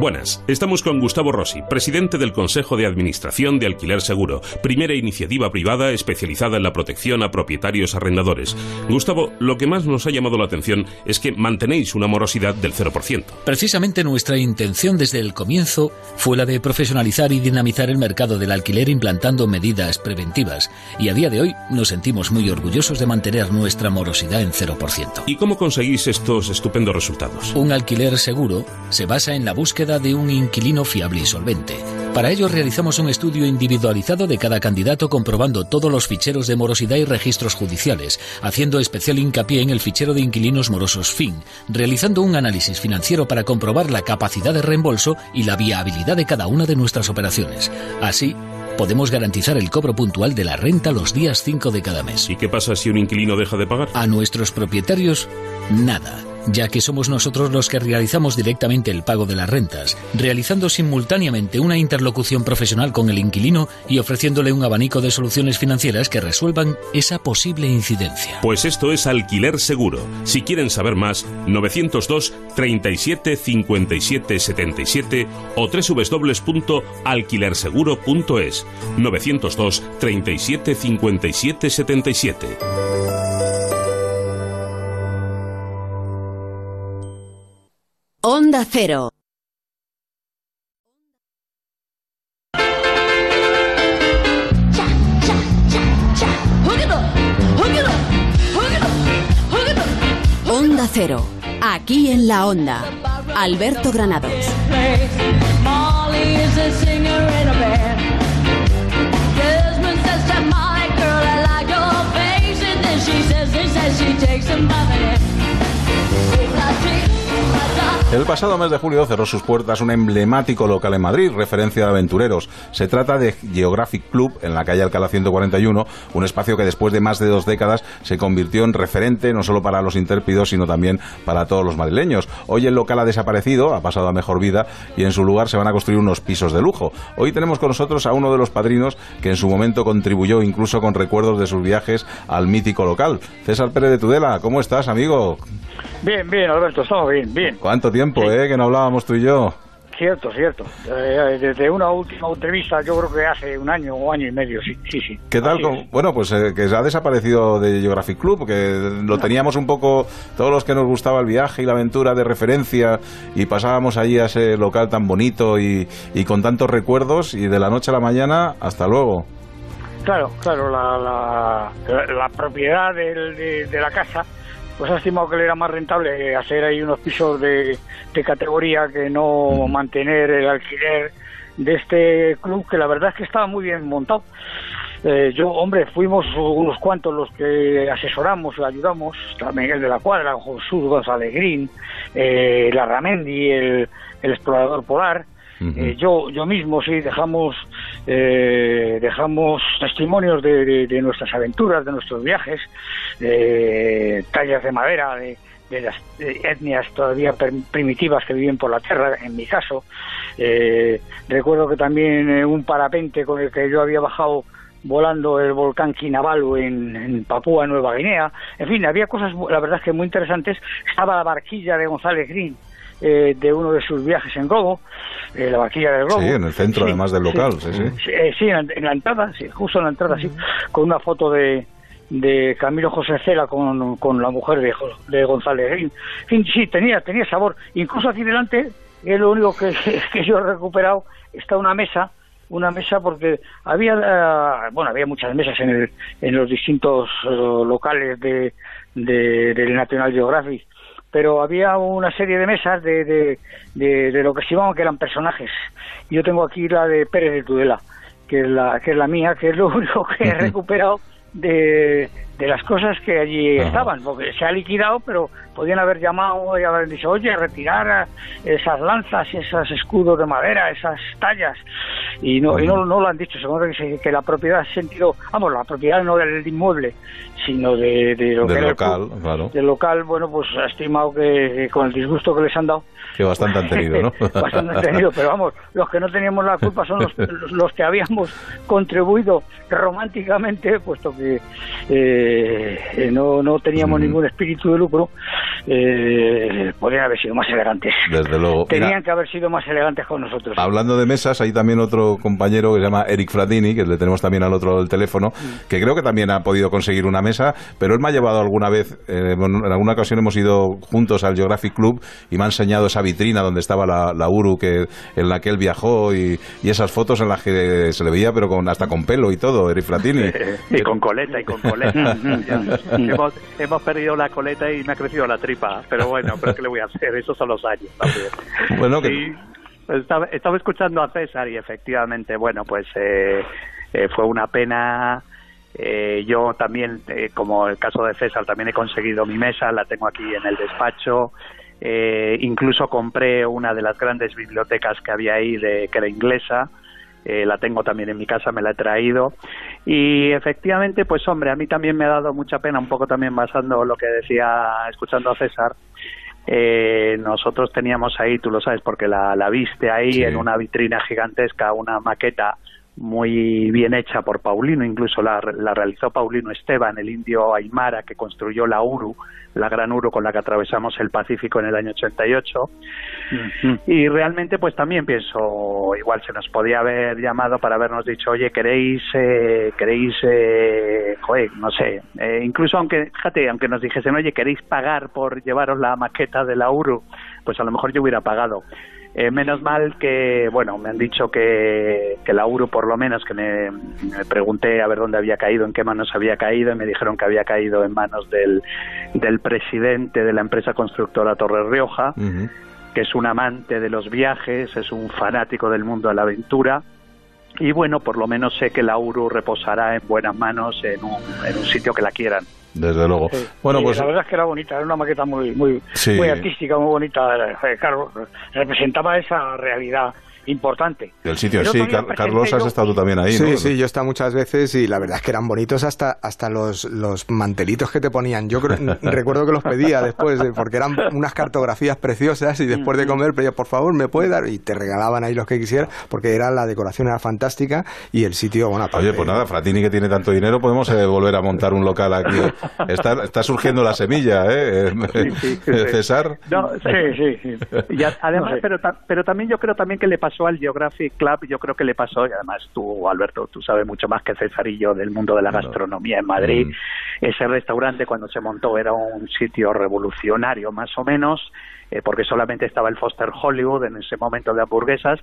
Buenas, estamos con Gustavo Rossi, presidente del Consejo de Administración de Alquiler Seguro, primera iniciativa privada especializada en la protección a propietarios arrendadores. Gustavo, lo que más nos ha llamado la atención es que mantenéis una morosidad del 0%. Precisamente nuestra intención desde el comienzo fue la de profesionalizar y dinamizar el mercado del alquiler implantando medidas preventivas y a día de hoy nos sentimos muy orgullosos de mantener nuestra morosidad en 0%. ¿Y cómo conseguís estos estupendos resultados? Un alquiler seguro se basa en la búsqueda de un inquilino fiable y solvente, Para ello realizamos un estudio individualizado de cada candidato comprobando todos los ficheros de morosidad y registros judiciales, haciendo especial hincapié en el fichero de inquilinos morosos FIN, realizando un análisis financiero para comprobar la capacidad de reembolso y la viabilidad de cada una de nuestras operaciones. Así, podemos garantizar el cobro puntual de la renta los días 5 de cada mes. ¿Y qué pasa si un inquilino deja de pagar? A nuestros propietarios, nada ya que somos nosotros los que realizamos directamente el pago de las rentas, realizando simultáneamente una interlocución profesional con el inquilino y ofreciéndole un abanico de soluciones financieras que resuelvan esa posible incidencia. Pues esto es Alquiler Seguro. Si quieren saber más, 902 37 57 77 o www.alquilerseguro.es. 902 37 57 77. Onda Cero. Onda Cero. Aquí en la Onda. Alberto Granados. El pasado mes de julio cerró sus puertas un emblemático local en Madrid, referencia de aventureros. Se trata de Geographic Club, en la calle Alcalá 141, un espacio que después de más de dos décadas se convirtió en referente no solo para los intérpidos, sino también para todos los madrileños. Hoy el local ha desaparecido, ha pasado a mejor vida, y en su lugar se van a construir unos pisos de lujo. Hoy tenemos con nosotros a uno de los padrinos que en su momento contribuyó incluso con recuerdos de sus viajes al mítico local. César Pérez de Tudela, ¿cómo estás, amigo? Bien, bien, Alberto, estamos bien, bien. ¿Cuánto tiempo, eh, que no hablábamos tú y yo? Cierto, cierto. Eh, desde una última entrevista, yo creo que hace un año o año y medio, sí, sí. sí. ¿Qué tal? Con- bueno, pues eh, que ha desaparecido de Geographic Club, porque lo teníamos un poco, todos los que nos gustaba el viaje y la aventura de referencia, y pasábamos allí a ese local tan bonito y, y con tantos recuerdos, y de la noche a la mañana, hasta luego. Claro, claro, la, la, la- la propiedad del- de, de la casa, pues ha estimado que le era más rentable hacer ahí unos pisos de, de categoría que no mantener el alquiler de este club, que la verdad es que estaba muy bien montado. Eh, yo, hombre, fuimos unos cuantos los que asesoramos y ayudamos, está Miguel de la Cuadra, Jesús González Green, eh, Larramendi, el, el explorador polar, eh, yo, yo mismo sí dejamos eh, dejamos testimonios de, de- nuestras aventuras, de nuestros viajes, de tallas de madera, de, de las eh, etnias todavía primitivas que viven por la tierra, en mi caso. Eh, recuerdo que también eh, un parapente con el que yo había bajado volando el volcán Kinabalu en, en Papúa Nueva Guinea. En fin, había cosas, la verdad que muy interesantes. Estaba la barquilla de González Green, eh, de uno de sus viajes en globo, eh, la barquilla del globo. Sí, en el centro Sí, además del local, sí, sí. Sí, eh, sí, en, la- en la entrada, sí, justo en la entrada, sí, con una foto de, de Camilo José Cela con, con la mujer de, de González. En fin, sí, tenía, tenía sabor. Incluso hacia adelante, es lo único que, que yo he recuperado, está una mesa, una mesa porque había, eh, bueno, había muchas mesas en, el, en los distintos locales de, de- del National Geographic pero había una serie de mesas de, de, de, de lo que se llamaban que eran personajes. Yo tengo aquí la de Pérez de Tudela, que es la, que es la mía, que es lo único que he recuperado de, de las cosas que allí estaban, porque se ha liquidado, pero podían haber llamado y haber dicho, oye, retirar esas lanzas, esos escudos de madera, esas tallas, y no, y no, no lo han dicho, según que, se- que la propiedad ha sentido, vamos, la propiedad no del inmueble, sino de, de lo que Del el local, claro. del local, bueno, pues ha estimado que, que con el disgusto que les han dado, Que bastante han tenido, ¿no? bastante han tenido, pero vamos, los que no teníamos la culpa son los, los, que habíamos contribuido románticamente, puesto que eh, no, no teníamos ningún espíritu de lucro, eh, podrían haber sido más elegantes. Desde luego. Mira, Tenían que haber sido más elegantes con nosotros. Hablando de mesas, hay también otro compañero que se llama Eric Fratini, que le tenemos también al otro lado del teléfono, que creo que también ha podido conseguir una mesa, pero él me ha llevado alguna vez, eh, en alguna ocasión hemos ido juntos al Geographic Club y me ha enseñado esa vitrina donde estaba la, la Uru que, en la que él viajó y, y esas fotos en las que se le veía, pero con hasta con pelo y todo, Eric Fratini. y con coleta y con coleta. hemos, hemos perdido la coleta y me ha crecido la tripa, pero bueno, pero ¿qué le voy a hacer? Esos son los años también. Bueno, que, estaba, estaba escuchando a César y efectivamente, bueno, pues eh, eh, fue una pena. Eh, yo también, eh, como el caso de César, también he conseguido mi mesa, la tengo aquí en el despacho. Eh, incluso compré una de las grandes bibliotecas que había ahí, de, que era inglesa. Eh, la tengo también en mi casa, me la he traído. Y efectivamente, pues hombre, a mí también me ha dado mucha pena, un poco también basando lo que decía, escuchando a César, eh, nosotros teníamos ahí, tú lo sabes, porque la, la viste ahí Sí. en una vitrina gigantesca, una maqueta muy bien hecha por Paulino, incluso la, la realizó Paulino Esteban, el indio Aymara que construyó la Uru, la gran Uru con la que atravesamos el Pacífico en el año 88. Y realmente pues también pienso, igual se nos podía haber llamado para habernos dicho, oye, queréis, eh, queréis, eh, joder, no sé, eh, incluso aunque, fíjate, aunque nos dijesen, oye, queréis pagar por llevaros la maqueta de la Uru, pues a lo mejor yo hubiera pagado. Eh, menos mal que, bueno, me han dicho que, que la Uru, por lo menos, que me, me pregunté a ver dónde había caído, en qué manos había caído, y me dijeron que había caído en manos del, del presidente de la empresa constructora Torre Rioja, que es un amante de los viajes, es un fanático del mundo de la aventura. Y bueno, por lo menos sé que la Uru reposará en buenas manos en un, en un sitio que la quieran. Desde luego. Sí. Bueno, Sí, pues la verdad es que era bonita, era una maqueta muy muy Sí. muy artística, muy bonita. eh, Claro, representaba esa realidad importante. el sitio, sí, Car- Carlos, has yo- estado tú también ahí, sí, ¿no? sí, yo he estado muchas veces y la verdad es que eran bonitos hasta, hasta los, los mantelitos que te ponían. Yo creo- recuerdo que los pedía después, eh, porque eran unas cartografías preciosas y después de comer pedía, por favor, ¿me puede dar? Y te regalaban ahí los que quisieras, porque era la decoración era fantástica y el sitio, bueno, aparte- Oye, pues nada, Fratini que tiene tanto dinero, podemos eh, volver a montar un local aquí. Está, está surgiendo la semilla, ¿eh? César. No, sí, sí, sí. Y a- además, No sé. pero, pero también yo creo también que le pasó al Geographic Club, yo creo que le pasó, y además tú, Alberto, tú sabes mucho más que yo del mundo de la gastronomía en Madrid. Ese restaurante cuando se montó era un sitio revolucionario, más o menos, eh, porque solamente estaba el Foster Hollywood en ese momento de hamburguesas.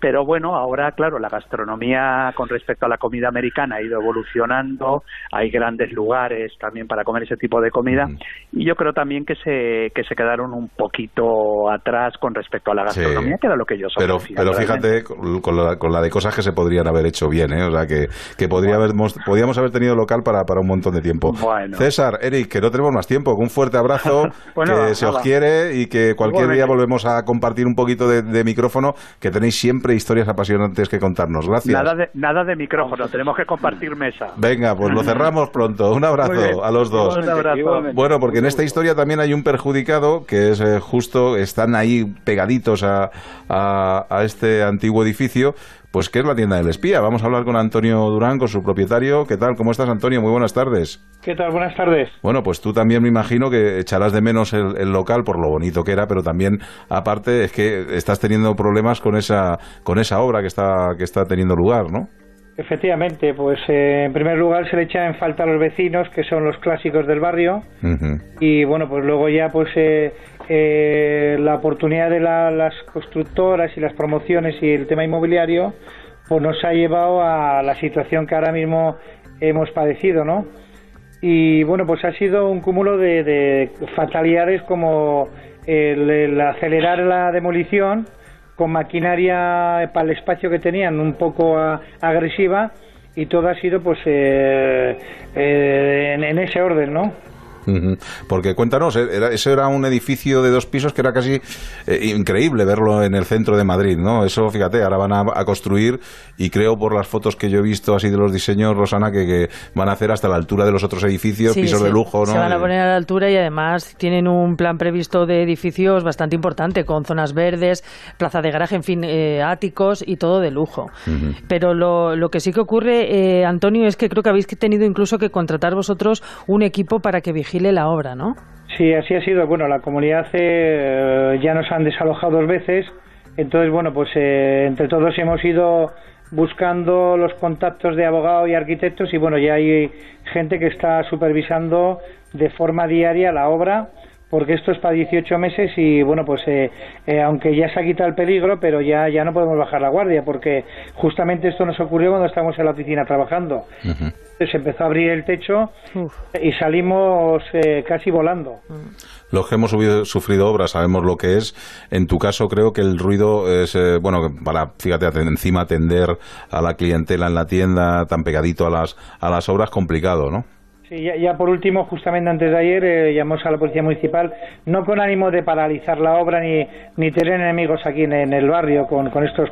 Pero bueno, ahora, claro, la gastronomía con respecto a la comida americana ha ido evolucionando, hay grandes lugares también para comer ese tipo de comida, y yo creo también que se, que se quedaron un poquito atrás con respecto a la Sí. gastronomía, que era lo que yo Pero, pero fíjate con la, con la de cosas que se podrían haber hecho bien, ¿eh? O sea, que, que podría habermos, podríamos haber tenido local para, para un montón de tiempo. Bueno. César, Eric, que no tenemos más tiempo. Un fuerte abrazo, Bueno, que nada, se os quiere y que cualquier día volvemos a compartir un poquito de, de micrófono, que tenéis siempre historias apasionantes que contarnos. Gracias. Nada de, nada de micrófono, tenemos que compartir mesa. Venga, pues lo cerramos pronto. Un abrazo a los dos. Un abrazo. Bueno, porque en esta historia también hay un perjudicado que es eh, justo, están ahí pegaditos a, a- a este antiguo edificio, pues que es la tienda del espía. Vamos a hablar con Antonio Durán, con su propietario. ¿Qué tal? ¿Cómo estás, Antonio? Muy buenas tardes. ¿Qué tal? Buenas tardes. Bueno, pues tú también me imagino que echarás de menos el, el local por lo bonito que era, pero también, aparte, es que estás teniendo problemas con esa, con esa obra que está, que está teniendo lugar, ¿no? Efectivamente, pues eh, en primer lugar se le echa en falta a los vecinos, que son los clásicos del barrio, y bueno, pues luego ya pues eh, eh, la oportunidad de la- las constructoras y las promociones y el tema inmobiliario, pues nos ha llevado a la situación que ahora mismo hemos padecido, ¿no? Y bueno, pues ha sido un cúmulo de, de fatalidades como el, el acelerar la demolición con maquinaria para el espacio que tenían un poco a- agresiva y todo ha sido pues eh, eh, en, en ese orden, ¿no? Porque cuéntanos, eh, era, eso era un edificio de dos pisos que era casi eh, increíble verlo en el centro de Madrid, ¿no? Eso, fíjate, ahora van a, a construir y creo por las fotos que yo he visto así de los diseños, Rosana, que, que van a hacer hasta la altura de los otros edificios, Sí, pisos sí. de lujo, ¿no? Se van a poner a la altura y además tienen un plan previsto de edificios bastante importante, con zonas verdes, plaza de garaje, en fin, eh, áticos y todo de lujo. Pero lo, lo que sí que ocurre, eh, Antonio, es que creo que habéis tenido incluso que contratar vosotros un equipo para que la obra, ¿no? Sí, así ha sido. Bueno, la comunidad eh, ya nos han desalojado dos veces. Entonces, bueno, pues eh, entre todos hemos ido buscando los contactos de abogados y arquitectos y bueno, ya hay gente que está supervisando de forma diaria la obra porque esto es para 18 meses y bueno, pues eh, eh, aunque ya se ha quitado el peligro, pero ya, ya no podemos bajar la guardia porque justamente esto nos ocurrió cuando estábamos en la oficina trabajando. Se empezó a abrir el techo y salimos eh, casi volando. Los que hemos subido- sufrido obras sabemos lo que es. En tu caso, creo que el ruido es, eh, bueno, para, fíjate, encima atender a la clientela en la tienda tan pegadito a las, a las obras, complicado, ¿no? Sí, ya, por último, justamente antes de ayer, eh, llamamos a la Policía Municipal, no con ánimo de paralizar la obra ni, ni tener enemigos aquí en, en el barrio con, con estos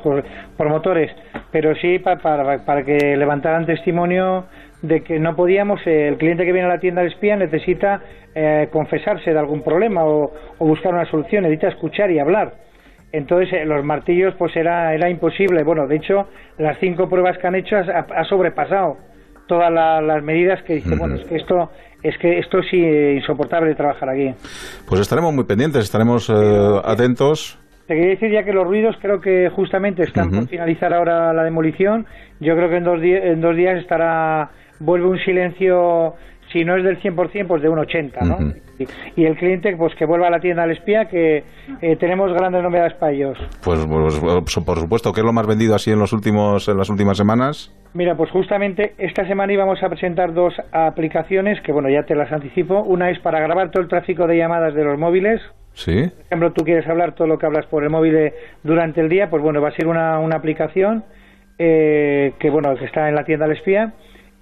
promotores, pero sí pa- para, para que levantaran testimonio de que no podíamos, eh, el cliente que viene a la tienda de espía necesita eh, confesarse de algún problema o, o buscar una solución, necesita escuchar y hablar. Entonces, eh, los martillos, pues era, era imposible. Bueno, de hecho, las cinco pruebas que han hecho ha, ha sobrepasado todas la- las medidas que dice, bueno, es que esto es que esto es insoportable trabajar aquí. Pues estaremos muy pendientes, estaremos eh, atentos. Te quería decir ya que los ruidos creo que justamente están por finalizar ahora la demolición. Yo creo que en dos, en dos días estará vuelve un silencio, si no es del 100%, pues de un 80%, ¿no? Y, y el cliente pues que vuelva a la tienda al espía, que eh, tenemos grandes novedades para ellos. Pues, pues, pues, por supuesto, ¿qué es lo más vendido así en, los últimos, en las últimas semanas? Mira, pues justamente esta semana íbamos a presentar dos aplicaciones que, bueno, ya te las anticipo. Una es para grabar todo el tráfico de llamadas de los móviles. Sí. Por ejemplo, tú quieres hablar todo lo que hablas por el móvil eh, durante el día, pues bueno, va a ser una, una aplicación eh, que, bueno, que está en la tienda del espía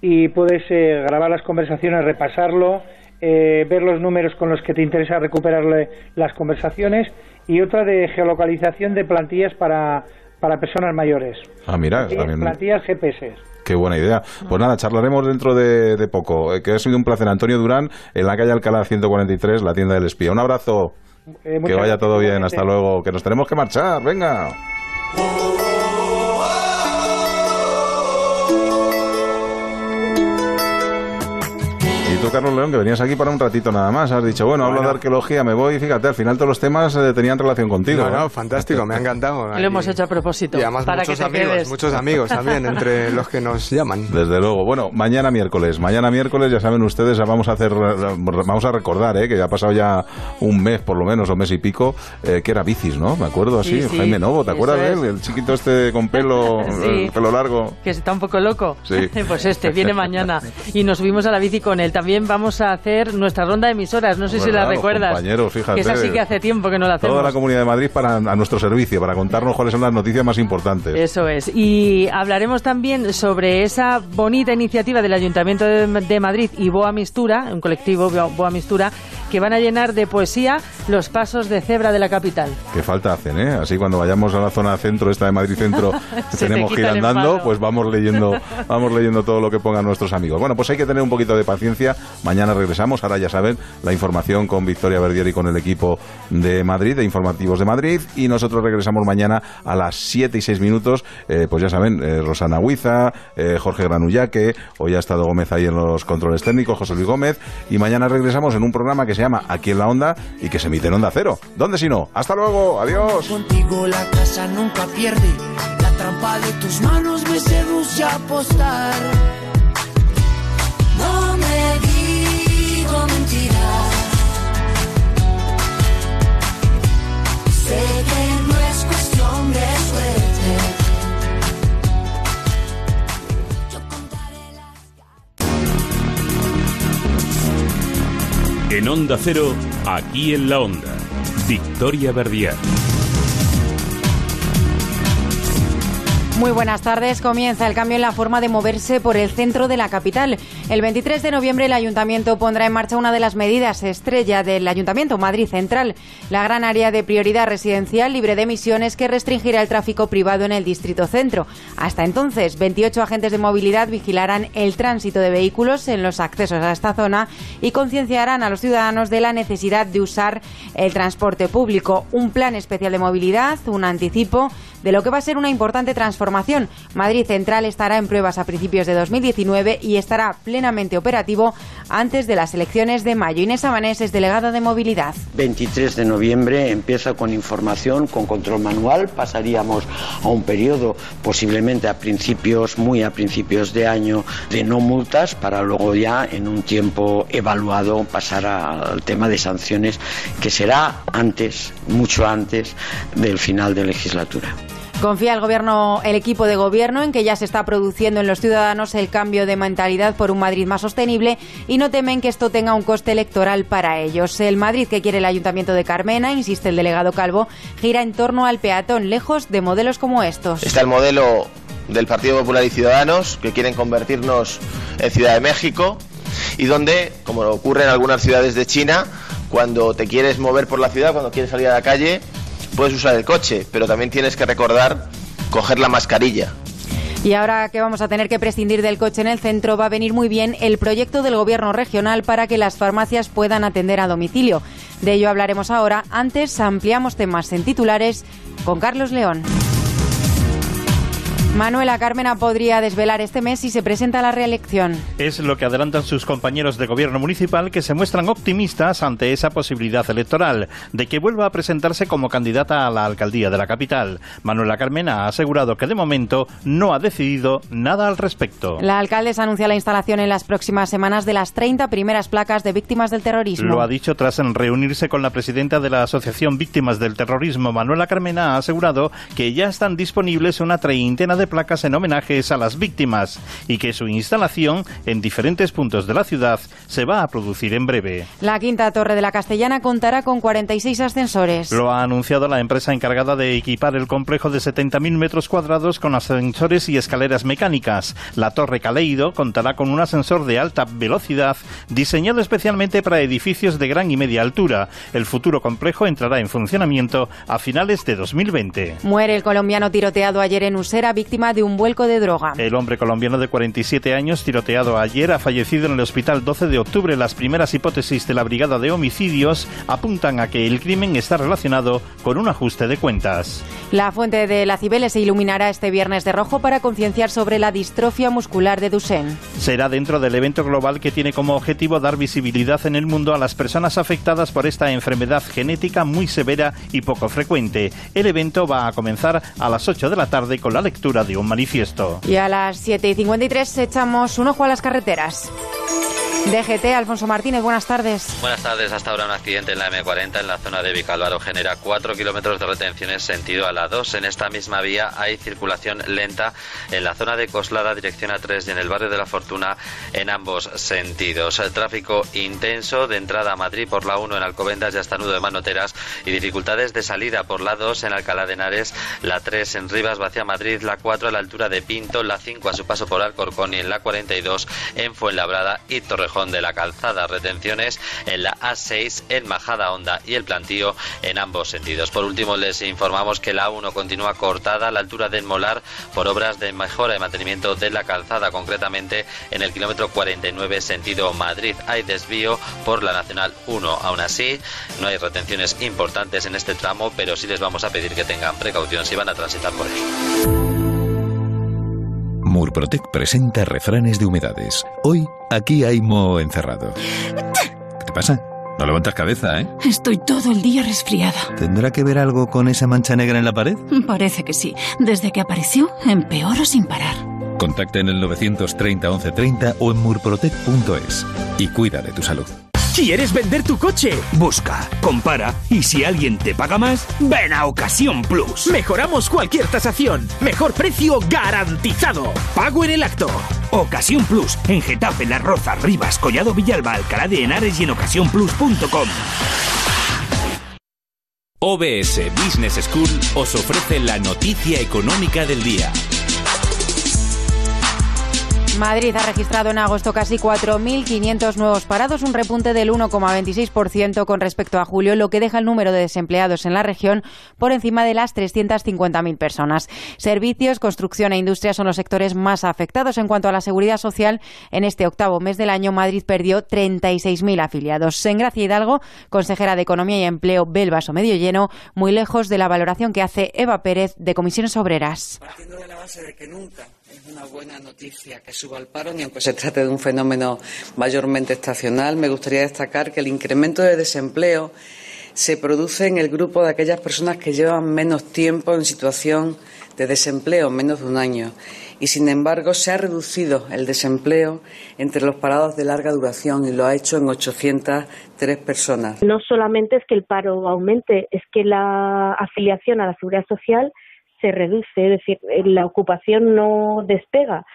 y puedes eh, grabar las conversaciones, repasarlo, eh, ver los números con los que te interesa recuperarle las conversaciones y otra de geolocalización de plantillas para, para personas mayores. Ah, mira, Plantillas- también, plantillas GPS. qué buena idea. Pues nada, charlaremos dentro de, de poco. Eh, que ha sido un placer, Antonio Durán, en la calle Alcalá 143, la tienda del espía. Un abrazo. Eh, que vaya todo bien, hasta luego. Que nos tenemos que marchar, venga. Tú, Carlos León, que venías aquí para un ratito nada más, has dicho, bueno, hablo de arqueología, me voy, fíjate, al final todos los temas eh, tenían relación contigo. No, no, ¿eh? fantástico, me ha encantado. Lo hemos hecho a propósito. Y además para muchos que te amigos, quedes. muchos amigos también entre los que nos llaman. Desde luego. Bueno, mañana miércoles. Mañana miércoles, ya saben ustedes, vamos a hacer, vamos a recordar, ¿eh? que ya ha pasado ya un mes por lo menos, o mes y pico, eh, que era bicis, ¿no? Me acuerdo así. Sí, sí, Jaime Novo, ¿te acuerdas de él? El chiquito este con pelo, Sí. el pelo largo. que está un poco loco. Sí. Pues este viene mañana y nos subimos a la bici con él. También vamos a hacer nuestra ronda de emisoras. No sé si la recuerdas. compañeros, fíjate. Que esa sí que hace tiempo que no la hacemos. Toda la Comunidad de Madrid para, a nuestro servicio, para contarnos cuáles son las noticias más importantes. Eso es. Y hablaremos también sobre esa bonita iniciativa del Ayuntamiento de, de Madrid y Boa Mistura, un colectivo Boa Mistura, que van a llenar de poesía los pasos de cebra de la capital. Qué falta hacen, ¿eh? Así cuando vayamos a la zona centro, esta de Madrid Centro, tenemos que ir andando, pues vamos leyendo, vamos leyendo todo lo que pongan nuestros amigos. Bueno, pues hay que tener un poquito de paciencia. Mañana regresamos. Ahora ya saben, la información con Victoria Verdier y con el equipo de Madrid, de Informativos de Madrid. Y nosotros regresamos mañana a las 7 y 6 minutos. Eh, pues ya saben, eh, Rosana Huiza, eh, Jorge Granullaque, hoy ha estado Gómez ahí en los controles técnicos, José Luis Gómez. Y mañana regresamos en un programa que se llama Aquí en la Onda y que se emite en Onda Cero. ¿Dónde si no? Hasta luego. Adiós. Contigo la casa nunca pierde. La trampa de tus manos me seduce a apostar. No me digo mentiras. Sé que En Onda Cero, aquí en la Onda. Victoria Verdier. Muy buenas tardes. Comienza el cambio en la forma de moverse por el centro de la capital. El 23 de noviembre el ayuntamiento pondrá en marcha una de las medidas estrella del ayuntamiento, Madrid Central, la gran área de prioridad residencial libre de emisiones que restringirá el tráfico privado en el distrito centro. Hasta entonces, 28 agentes de movilidad vigilarán el tránsito de vehículos en los accesos a esta zona y concienciarán a los ciudadanos de la necesidad de usar el transporte público. Un plan especial de movilidad, un anticipo de lo que va a ser una importante transformación. Madrid Central estará en pruebas a principios de 2019 y estará operativo antes de las elecciones de mayo. Inés Amanés es delegada de movilidad. 23 de noviembre empieza con información, con control manual. Pasaríamos a un periodo posiblemente a principios, muy a principios de año, de no multas para luego ya en un tiempo evaluado pasar al tema de sanciones que será antes, mucho antes del final de legislatura. Confía el gobierno, el equipo de gobierno en que ya se está produciendo en los ciudadanos el cambio de mentalidad por un Madrid más sostenible y no temen que esto tenga un coste electoral para ellos. El Madrid que quiere el Ayuntamiento de Carmena, insiste el delegado Calvo, gira en torno al peatón, lejos de modelos como estos. Está el modelo del Partido Popular y Ciudadanos, que quieren convertirnos en Ciudad de México, y donde, como ocurre en algunas ciudades de China, cuando te quieres mover por la ciudad, cuando quieres salir a la calle, puedes usar el coche, pero también tienes que recordar coger la mascarilla. Y ahora que vamos a tener que prescindir del coche en el centro, va a venir muy bien el proyecto del Gobierno regional para que las farmacias puedan atender a domicilio. De ello hablaremos ahora. Antes ampliamos temas en titulares con Carlos León. Manuela Carmena podría desvelar este mes si se presenta a la reelección. Es lo que adelantan sus compañeros de gobierno municipal que se muestran optimistas ante esa posibilidad electoral de que vuelva a presentarse como candidata a la alcaldía de la capital. Manuela Carmena ha asegurado que de momento no ha decidido nada al respecto. La alcaldesa anuncia la instalación en las próximas semanas de las 30 primeras placas de víctimas del terrorismo. Lo ha dicho tras reunirse con la presidenta de la Asociación Víctimas del Terrorismo, Manuela Carmena, ha asegurado que ya están disponibles una treintena de placas en homenajes a las víctimas y que su instalación en diferentes puntos de la ciudad se va a producir en breve. La quinta torre de la Castellana contará con 46 ascensores. Lo ha anunciado la empresa encargada de equipar el complejo de 70.000 metros cuadrados con ascensores y escaleras mecánicas. La torre Caleido contará con un ascensor de alta velocidad diseñado especialmente para edificios de gran y media altura. El futuro complejo entrará en funcionamiento a finales de 2020. Muere el colombiano tiroteado ayer en Usera, víctima de un vuelco de droga. El hombre colombiano de 47 años, tiroteado ayer, ha fallecido en el hospital 12 de octubre. Las primeras hipótesis de la Brigada de Homicidios apuntan a que el crimen está relacionado con un ajuste de cuentas. La fuente de la Cibeles se iluminará este viernes de rojo para concienciar sobre la distrofia muscular de Duchenne. Será dentro del evento global que tiene como objetivo dar visibilidad en el mundo a las personas afectadas por esta enfermedad genética muy severa y poco frecuente. El evento va a comenzar a las 8 de la tarde con la lectura de un manifiesto. Y a las 7 y 53 echamos un ojo a las carreteras. DGT, Alfonso Martínez, buenas tardes. Buenas tardes. Hasta ahora un accidente en la M40 en la zona de Vicálvaro genera 4 kilómetros de retenciones sentido a la 2. En esta misma vía hay circulación lenta en la zona de Coslada dirección a 3 y en el barrio de la Fortuna en ambos sentidos. Tráfico intenso de entrada a Madrid por la 1 en Alcobendas y hasta Nudo de Manoteras y dificultades de salida por la 2 en Alcalá de Henares, la 3 en Rivas hacia Madrid, la 4 a la altura de Pinto, la 5 a su paso por Alcorcón y en la 42 en Fuenlabrada y Torrejón de la Calzada. Retenciones en la A6 en Majada Honda y el Plantío en ambos sentidos. Por último, les informamos que la 1 continúa cortada a la altura del Molar por obras de mejora y mantenimiento de la calzada, concretamente en el kilómetro 49 sentido Madrid. Hay desvío por la Nacional 1. Aún así, no hay retenciones importantes en este tramo, pero sí les vamos a pedir que tengan precaución si van a transitar por él. Murprotec presenta refranes de humedades. Hoy, aquí hay moho encerrado. ¿Qué te pasa? No levantas cabeza, ¿eh? Estoy todo el día resfriada. ¿Tendrá que ver algo con esa mancha negra en la pared? Parece que sí. Desde que apareció, empeoro sin parar. Contacta en el 930 1130 o en murprotec.es y cuida de tu salud. ¿Quieres vender tu coche? Busca, compara y si alguien te paga más, ven a Ocasión Plus. Mejoramos cualquier tasación. Mejor precio garantizado. Pago en el acto. Ocasión Plus en Getafe, Las Rozas, Rivas, Collado Villalba, Alcalá de Henares y en ocasiónplus.com. OBS Business School os ofrece la noticia económica del día. Madrid ha registrado en agosto casi 4.500 nuevos parados, un repunte del 1,26% con respecto a julio, lo que deja el número de desempleados en la región por encima de las 350.000 personas. Servicios, construcción e industria son los sectores más afectados. En cuanto a la seguridad social, en este octavo mes del año Madrid perdió 36.000 afiliados. En Gracia Hidalgo, consejera de Economía y Empleo, ve el vaso medio lleno, muy lejos de la valoración que hace Eva Pérez de Comisiones Obreras. Partiendo de la base de que nunca una buena noticia que suba el paro, ni aunque se trate de un fenómeno mayormente estacional. Me gustaría destacar que el incremento de desempleo se produce en el grupo de aquellas personas que llevan menos tiempo en situación de desempleo, menos de un año. Y, sin embargo, se ha reducido el desempleo entre los parados de larga duración y lo ha hecho en 803 personas. No solamente es que el paro aumente, es que la afiliación a la seguridad social se reduce, es decir, la ocupación no despega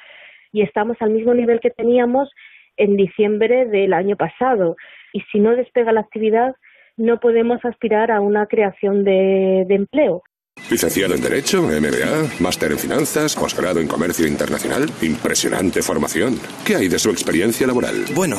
y estamos al mismo nivel que teníamos en diciembre del año pasado. Y si no despega la actividad, no podemos aspirar a una creación de, de empleo. Licenciado en Derecho, MBA, máster en Finanzas, posgrado en Comercio Internacional. Impresionante formación. ¿Qué hay de su experiencia laboral? Bueno,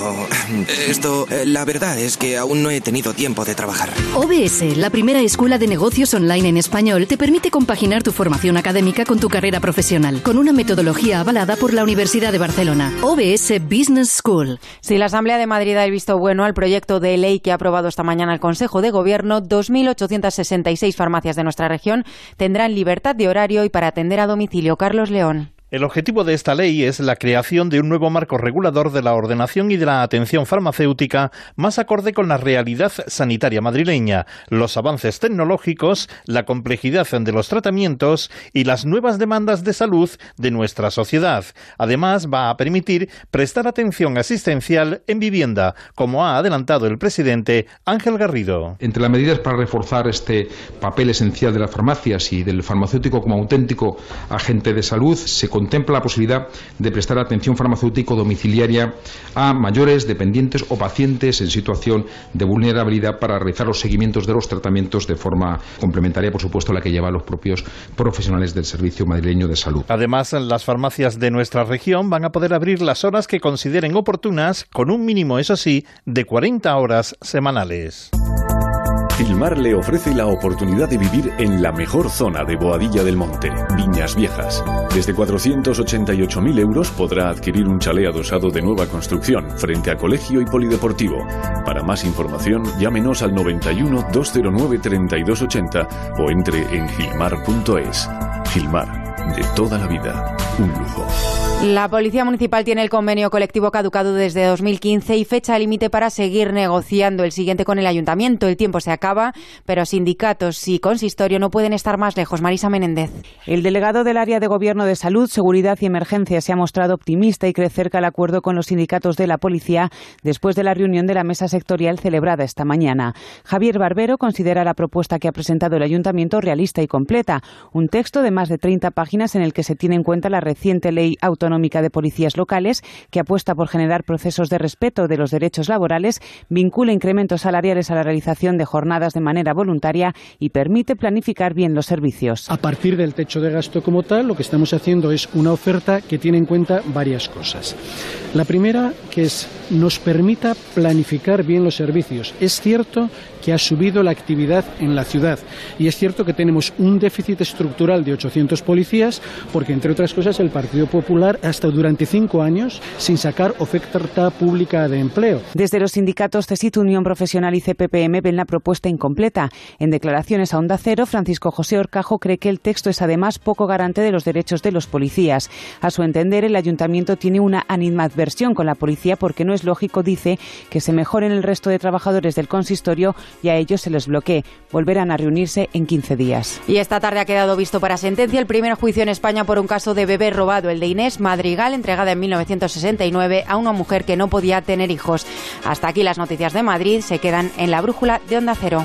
esto, eh, la verdad es que aún no he tenido tiempo de trabajar. OBS, la primera escuela de negocios online en español, te permite compaginar tu formación académica con tu carrera profesional, con una metodología avalada por la Universidad de Barcelona. OBS Business School. Si la Asamblea de Madrid ha visto bueno al proyecto de ley que ha aprobado esta mañana el Consejo de Gobierno, 2.866 farmacias de nuestra región tendrán libertad de horario y para atender a domicilio. Carlos León. El objetivo de esta ley es la creación de un nuevo marco regulador de la ordenación y de la atención farmacéutica más acorde con la realidad sanitaria madrileña, los avances tecnológicos, la complejidad de los tratamientos y las nuevas demandas de salud de nuestra sociedad. Además, va a permitir prestar atención asistencial en vivienda, como ha adelantado el presidente Ángel Garrido. Entre las medidas para reforzar este papel esencial de las farmacias y del farmacéutico como auténtico agente de salud, se contempla la posibilidad de prestar atención farmacéutico domiciliaria a mayores, dependientes o pacientes en situación de vulnerabilidad para realizar los seguimientos de los tratamientos de forma complementaria, por supuesto, a la que llevan los propios profesionales del Servicio Madrileño de Salud. Además, las farmacias de nuestra región van a poder abrir las horas que consideren oportunas, con un mínimo, eso sí, de 40 horas semanales. Gilmar le ofrece la oportunidad de vivir en la mejor zona de Boadilla del Monte, Viñas Viejas. Desde 488.000 euros podrá adquirir un chalet adosado de nueva construcción frente a colegio y polideportivo. Para más información, llámenos al 91 209 3280 o entre en gilmar.es. Gilmar, de toda la vida, un lujo. La Policía Municipal tiene el convenio colectivo caducado desde 2015 y fecha límite para seguir negociando el siguiente con el Ayuntamiento. El tiempo se acaba, pero sindicatos y consistorio no pueden estar más lejos. Marisa Menéndez. El delegado del área de Gobierno de Salud, Seguridad y Emergencia se ha mostrado optimista y cree cerca el acuerdo con los sindicatos de la policía después de la reunión de la mesa sectorial celebrada esta mañana. Javier Barbero considera la propuesta que ha presentado el Ayuntamiento realista y completa. Un texto de más de 30 páginas en el que se tiene en cuenta la reciente ley autonómica de policías locales, que apuesta por generar procesos de respeto de los derechos laborales, vincula incrementos salariales a la realización de jornadas de manera voluntaria y permite planificar bien los servicios. A partir del techo de gasto como tal, lo que estamos haciendo es una oferta que tiene en cuenta varias cosas. La primera, que es, nos permita planificar bien los servicios. Es cierto que ha subido la actividad en la ciudad y es cierto que tenemos un déficit estructural de 800 policías porque, entre otras cosas, el Partido Popular ha estado durante cinco años sin sacar oferta pública de empleo. Desde los sindicatos CESIT, Unión Profesional y CPPM ven la propuesta incompleta. En declaraciones a Onda Cero, Francisco José Orcajo cree que el texto es además poco garante de los derechos de los policías. A su entender, el ayuntamiento tiene una animadversión con la policía porque no es lógico, dice, que se mejoren el resto de trabajadores del consistorio y a ellos se les bloquee. Volverán a reunirse en 15 días. Y esta tarde ha quedado visto para sentencia el primer juicio en España por un caso de bebé robado, el de Inés Madrigal, entregada en 1969 a una mujer que no podía tener hijos. Hasta aquí las noticias de Madrid se quedan en la brújula de Onda Cero.